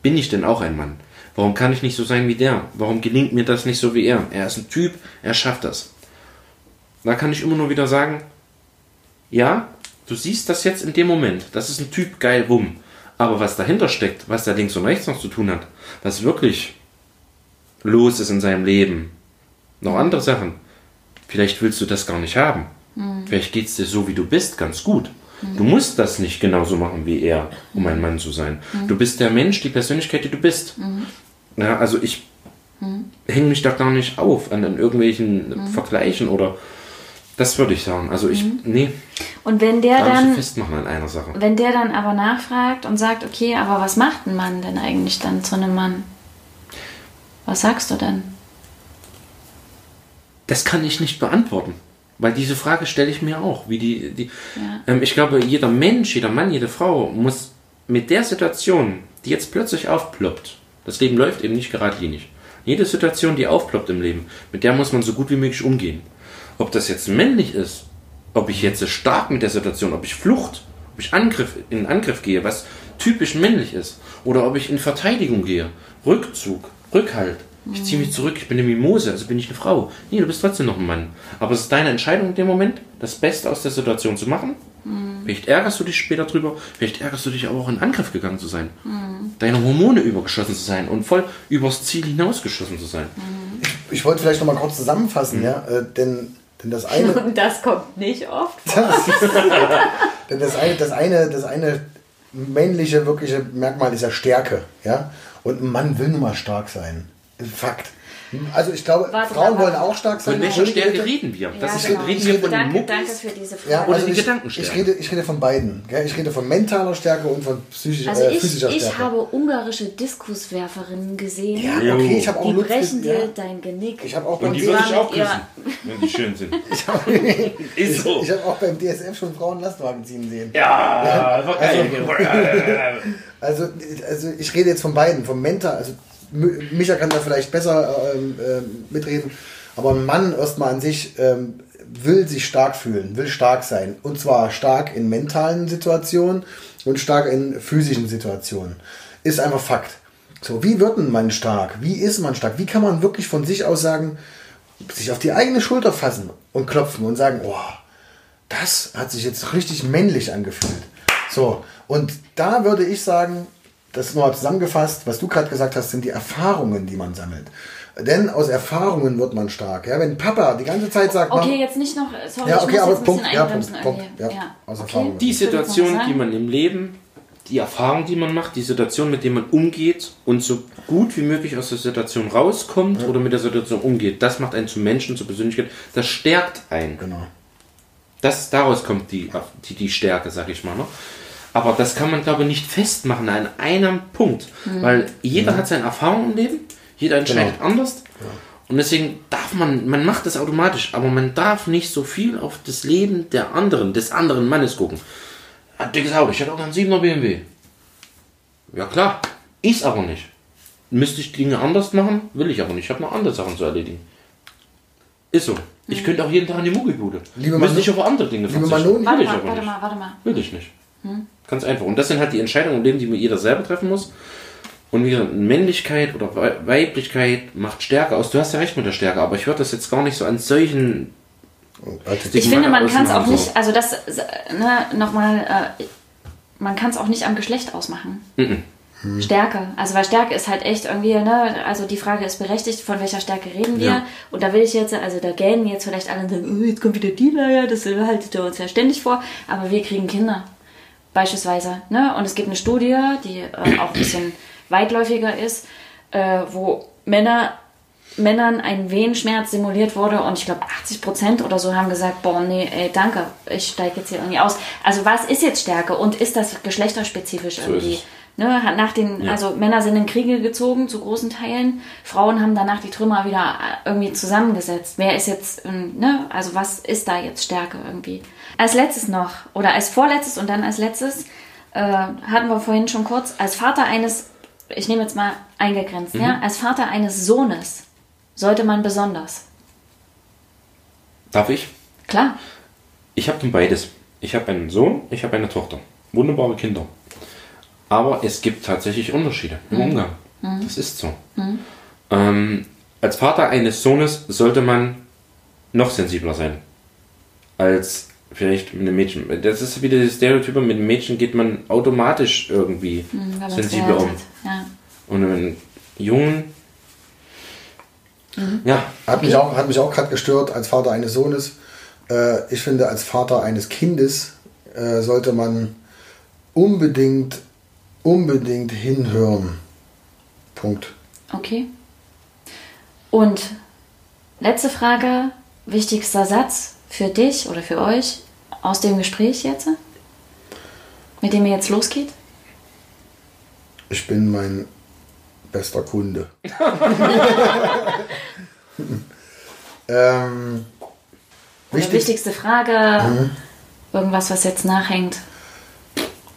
bin ich denn auch ein Mann? Warum kann ich nicht so sein wie der? Warum gelingt mir das nicht so wie er? Er ist ein Typ, er schafft das. Da kann ich immer nur wieder sagen, ja, du siehst das jetzt in dem Moment. Das ist ein Typ, geil, wumm. Aber was dahinter steckt, was da links und rechts noch zu tun hat, was wirklich los ist in seinem Leben, noch andere Sachen, vielleicht willst du das gar nicht haben. Vielleicht geht es dir so, wie du bist, ganz gut. Du musst das nicht genauso machen wie er, um ein Mann zu sein. Du bist der Mensch, die Persönlichkeit, die du bist. Ja, also ich hänge mich da gar nicht auf an, an irgendwelchen Vergleichen oder das würde ich sagen. Also ich, nee, Und wenn der so dann, festmachen an einer Sache. wenn der dann aber nachfragt und sagt, okay, aber was macht ein Mann denn eigentlich dann zu einem Mann? Was sagst du denn? Das kann ich nicht beantworten. Weil diese Frage stelle ich mir auch. Wie die, die, Ja. ähm, ich glaube, jeder Mensch, jeder Mann, jede Frau muss mit der Situation, die jetzt plötzlich aufploppt, das Leben läuft eben nicht geradlinig. Jede Situation, die aufploppt im Leben, mit der muss man so gut wie möglich umgehen. Ob das jetzt männlich ist, ob ich jetzt stark mit der Situation, ob ich Flucht, ob ich Angriff, in Angriff gehe, was typisch männlich ist, oder ob ich in Verteidigung gehe, Rückzug, Rückhalt. Ich ziehe mich zurück, ich bin eine Mimose, also bin ich eine Frau. Nee, du bist trotzdem noch ein Mann. Aber es ist deine Entscheidung in dem Moment, das Beste aus der Situation zu machen. Vielleicht ärgerst du dich später drüber, vielleicht ärgerst du dich aber auch in Angriff gegangen zu sein. Deine Hormone übergeschossen zu sein und voll übers Ziel hinausgeschossen zu sein. Ich wollte vielleicht noch mal kurz zusammenfassen, ja, äh, denn, denn das eine, Und das kommt nicht oft. denn das eine, das eine, das eine männliche wirkliche Merkmal ist ja Stärke, ja. Und ein Mann will nun mal stark sein. Fakt. Also ich glaube, Warte, Frauen wollen auch stark sein. Von welcher Stärke reden wir? Ja, Das ist, genau. Reden wir von den danke, Muckis? danke für diese Frage. Ja, Oder also die ich, Gedankenstärke. ich, rede, ich rede von beiden. Gell? Ich rede von mentaler Stärke und von psychischer, Also äh, ich, physischer ich Stärke. habe ungarische Diskuswerferinnen gesehen, ja, okay, ich habe auch die brechen dir ja. dein Genick. Ich habe auch Und beim die würde ich auch mit küssen, wenn die schön sind. Ist so. ich habe auch beim DSF schon Frauen Lastwagen ziehen sehen. Ja, war geil. Also, also ich rede jetzt von beiden, vom Mental. Also Micha kann da vielleicht besser ähm, ähm, mitreden, aber ein Mann erstmal an sich ähm, will sich stark fühlen, will stark sein. Und zwar stark in mentalen Situationen und stark in physischen Situationen. Ist einfach Fakt. So, wie wird ein Mann stark? Wie ist man stark? Wie kann man wirklich von sich aus sagen, sich auf die eigene Schulter fassen und klopfen und sagen, oh, das hat sich jetzt richtig männlich angefühlt. So, und da würde ich sagen, das nur zusammengefasst, was du gerade gesagt hast, sind die Erfahrungen, die man sammelt. Denn aus Erfahrungen wird man stark. Ja, wenn Papa die ganze Zeit sagt, Okay, jetzt nicht noch. Sorry, Ja, ich okay, muss aber jetzt Punkt, ja, Punkt, irgendwie. Punkt, ja, aus okay. Erfahrung. Die Ich Situation, die man im Leben, die Erfahrung, die man macht, die Situation, mit der man umgeht und so gut wie möglich aus der Situation rauskommt oder mit der Situation umgeht, das macht einen zum Menschen, zur Persönlichkeit. Das stärkt einen. Genau. Das, daraus kommt die, die, die Stärke, sag ich mal. Ne? Aber das kann man, glaube ich, nicht festmachen an einem Punkt. Weil jeder hat seine Erfahrung im Leben, jeder entscheidet anders. Und deswegen darf man, man macht das automatisch, aber man darf nicht so viel auf das Leben der anderen, des anderen Mannes gucken. Hat dickes Auto, ich hätte auch einen 7er BMW. Ja klar, ist aber nicht. Müsste ich Dinge anders machen? Will ich aber nicht. Ich habe noch andere Sachen zu erledigen. Ist so. Ich könnte auch jeden Tag in die Muggelbude. Liebe Müsste Manu- ich auf andere Dinge Liebe verzichten. Will ich mal, aber warte mal, warte mal. Will ich nicht. Ganz einfach. Und das sind halt die Entscheidungen im Leben, die jeder selber treffen muss. Und wie gesagt, Männlichkeit oder Wei- Weiblichkeit macht Stärke aus. Du hast ja recht mit der Stärke, aber ich würde das jetzt gar nicht so an solchen. Ich finde, man kann es auch nicht, so. also das, ne, nochmal, äh, man kann es auch nicht am Geschlecht ausmachen. Stärke. Also weil Stärke ist halt echt irgendwie, ne, also die Frage ist berechtigt, von welcher Stärke reden wir? Ja. Und da will ich jetzt, also da gähnen jetzt vielleicht alle und sagen, oh, jetzt kommt wieder die Leier, das haltet ihr uns ja ständig vor, aber wir kriegen Kinder. Beispielsweise. Ne? Und es gibt eine Studie, die äh, auch ein bisschen weitläufiger ist, äh, wo Männer Männern ein Wehenschmerz simuliert wurde und ich glaube 80 Prozent oder so haben gesagt, boah, nee, ey, danke, ich steige jetzt hier irgendwie aus. Also was ist jetzt Stärke und ist das geschlechterspezifisch irgendwie? Ne, hat nach den, Ja. also Männer sind in Kriege gezogen zu großen Teilen, Frauen haben danach die Trümmer wieder äh, irgendwie zusammengesetzt. Wer ist jetzt, ähm, ne, also was ist da jetzt Stärke irgendwie? Als letztes noch, oder als vorletztes und dann als letztes, äh, hatten wir vorhin schon kurz, als Vater eines, ich nehme jetzt mal eingegrenzt, ja, als Vater eines Sohnes sollte man besonders. Darf ich? Klar. Ich habe dann beides. Ich habe einen Sohn, ich habe eine Tochter. Wunderbare Kinder. Aber es gibt tatsächlich Unterschiede im Umgang. Das ist so. Ähm, als Vater eines Sohnes sollte man noch sensibler sein. Als vielleicht mit einem Mädchen. Das ist wieder das Stereotyp, mit einem Mädchen geht man automatisch irgendwie Hm, man's sensibler um. Ja. Und mit einem Jungen. Ja, Hat mich auch, hat mich auch gerade gestört als Vater eines Sohnes. Äh, ich finde, als Vater eines Kindes äh, sollte man unbedingt, unbedingt hinhören. Punkt. Okay. Und letzte Frage, wichtigster Satz für dich oder für euch aus dem Gespräch jetzt, mit dem ihr jetzt losgeht? Ich bin mein bester Kunde. ähm, wichtig, wichtigste Frage, irgendwas, was jetzt nachhängt,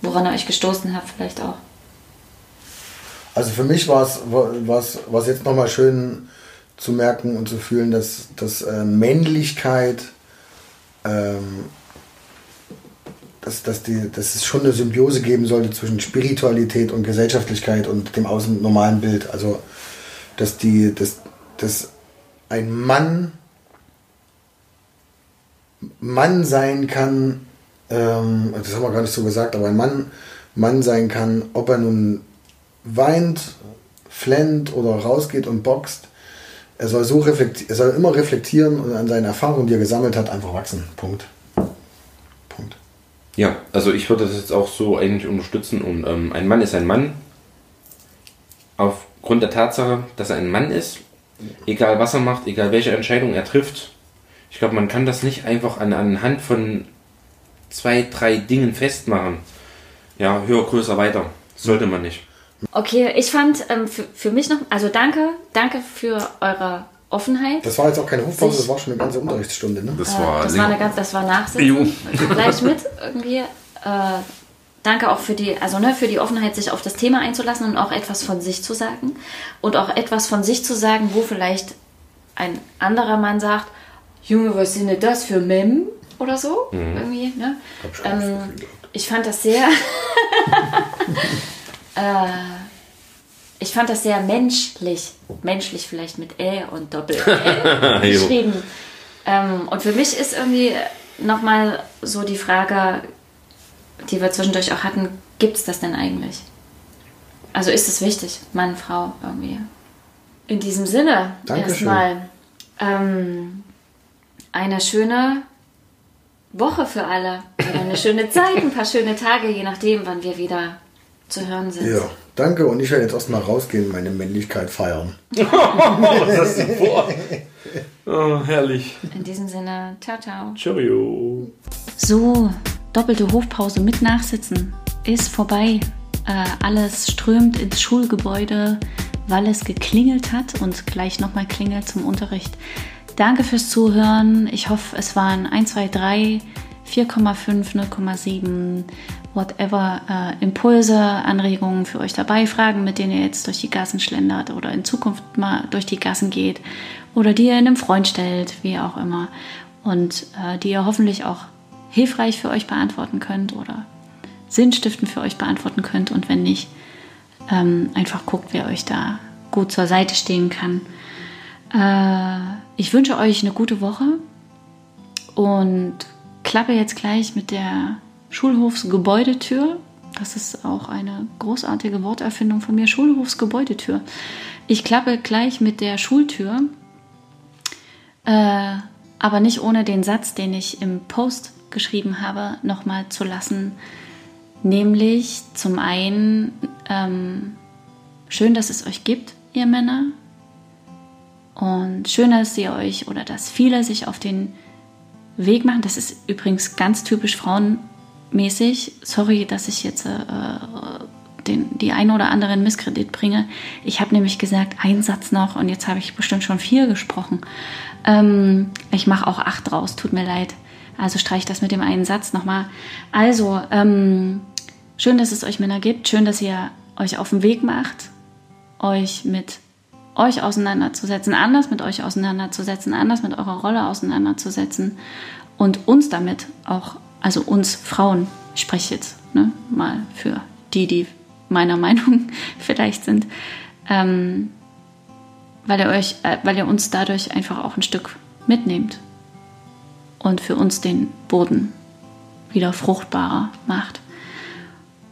woran ihr euch gestoßen habt, vielleicht auch. Also für mich war es was, jetzt nochmal schön zu merken und zu fühlen, dass, dass äh, Männlichkeit, ähm, dass, dass, die, dass es schon eine Symbiose geben sollte zwischen Spiritualität und Gesellschaftlichkeit und dem außen normalen Bild. Also dass die, dass, dass ein Mann Mann sein kann, ähm, das haben wir gar nicht so gesagt, aber ein Mann Mann sein kann, ob er nun weint, flennt oder rausgeht und boxt. Er soll so er soll immer reflektieren und an seinen Erfahrungen, die er gesammelt hat, einfach wachsen. Punkt. Punkt. Ja, also ich würde das jetzt auch so eigentlich unterstützen und ähm, ein Mann ist ein Mann. Aufgrund der Tatsache, dass er ein Mann ist, egal was er macht, egal welche Entscheidung er trifft. Ich glaube, man kann das nicht einfach an, anhand von zwei, drei Dingen festmachen. Ja, höher, größer, weiter. Sollte man nicht. Okay, ich fand ähm, für, für mich noch, also danke, danke für eure Offenheit. Das war jetzt auch keine Hofpause, das war schon eine ganze Unterrichtsstunde. Ne? Das Äh, das war eine ganz, das war Nachsitzen. Gleich mit irgendwie. Äh, danke auch für die, also ne, für die Offenheit, sich auf das Thema einzulassen und auch etwas von sich zu sagen und auch etwas von sich zu sagen, wo vielleicht ein anderer Mann sagt, Junge, was sind denn das für Mem oder so irgendwie. Ne? Das Ähm, ich fand das sehr. äh, ich fand das sehr menschlich. Menschlich vielleicht mit Ä und Doppel-L geschrieben. Ähm, und für mich ist irgendwie nochmal so die Frage, die wir zwischendurch auch hatten, gibt es das denn eigentlich? Also ist es wichtig, Mann, Frau irgendwie? In diesem Sinne Dankeschön. erstmal ähm, eine schöne Woche für alle. Oder eine schöne Zeit, ein paar schöne Tage, je nachdem, wann wir wieder zu hören sind. Ja, danke und ich werde jetzt erstmal rausgehen und meine Männlichkeit feiern. Was hast du vor? Oh, herrlich. In diesem Sinne, ciao, ciao. Cheerio. So, doppelte Hofpause mit Nachsitzen ist vorbei. Äh, alles strömt ins Schulgebäude, weil es geklingelt hat und gleich nochmal klingelt zum Unterricht. Danke fürs Zuhören. Ich hoffe, es waren 1, 2, 3, 4,5, 0,7, whatever äh, Impulse, Anregungen für euch dabei, Fragen, mit denen ihr jetzt durch die Gassen schlendert oder in Zukunft mal durch die Gassen geht oder die ihr einem Freund stellt, wie auch immer. Und äh, die ihr hoffentlich auch hilfreich für euch beantworten könnt oder sinnstiftend für euch beantworten könnt. Und wenn nicht, ähm, einfach guckt, wer euch da gut zur Seite stehen kann. Äh, ich wünsche euch eine gute Woche und klappe jetzt gleich mit der Schulhofsgebäudetür. Das ist auch eine großartige Worterfindung von mir. Schulhofsgebäudetür. Ich klappe gleich mit der Schultür, äh, aber nicht ohne den Satz, den ich im Post geschrieben habe, nochmal zu lassen. Nämlich zum einen, ähm, schön, dass es euch gibt, ihr Männer. Und schön, dass ihr euch oder dass viele sich auf den Weg machen. Das ist übrigens ganz typisch frauenmäßig. Sorry, dass ich jetzt äh, den, die ein oder anderen Misskredit bringe. Ich habe nämlich gesagt, ein Satz noch und jetzt habe ich bestimmt schon vier gesprochen. Ähm, ich mache auch acht draus, tut mir leid. Also streich das mit dem einen Satz nochmal. Also, ähm, schön, dass es euch Männer gibt. Schön, dass ihr euch auf den Weg macht, euch mit euch auseinanderzusetzen, anders mit euch auseinanderzusetzen, anders mit eurer Rolle auseinanderzusetzen und uns damit auch, also uns Frauen, ich spreche jetzt ne, mal für die, die meiner Meinung vielleicht sind, ähm, weil ihr euch, äh, weil ihr uns dadurch einfach auch ein Stück mitnehmt und für uns den Boden wieder fruchtbarer macht.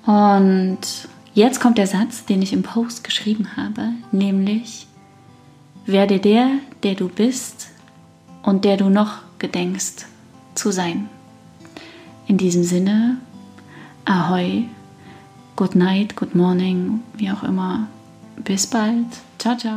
Und jetzt kommt der Satz, den ich im Post geschrieben habe, nämlich werde der, der du bist und der du noch gedenkst zu sein. In diesem Sinne, ahoi, good night, good morning, wie auch immer. Bis bald. Ciao, ciao.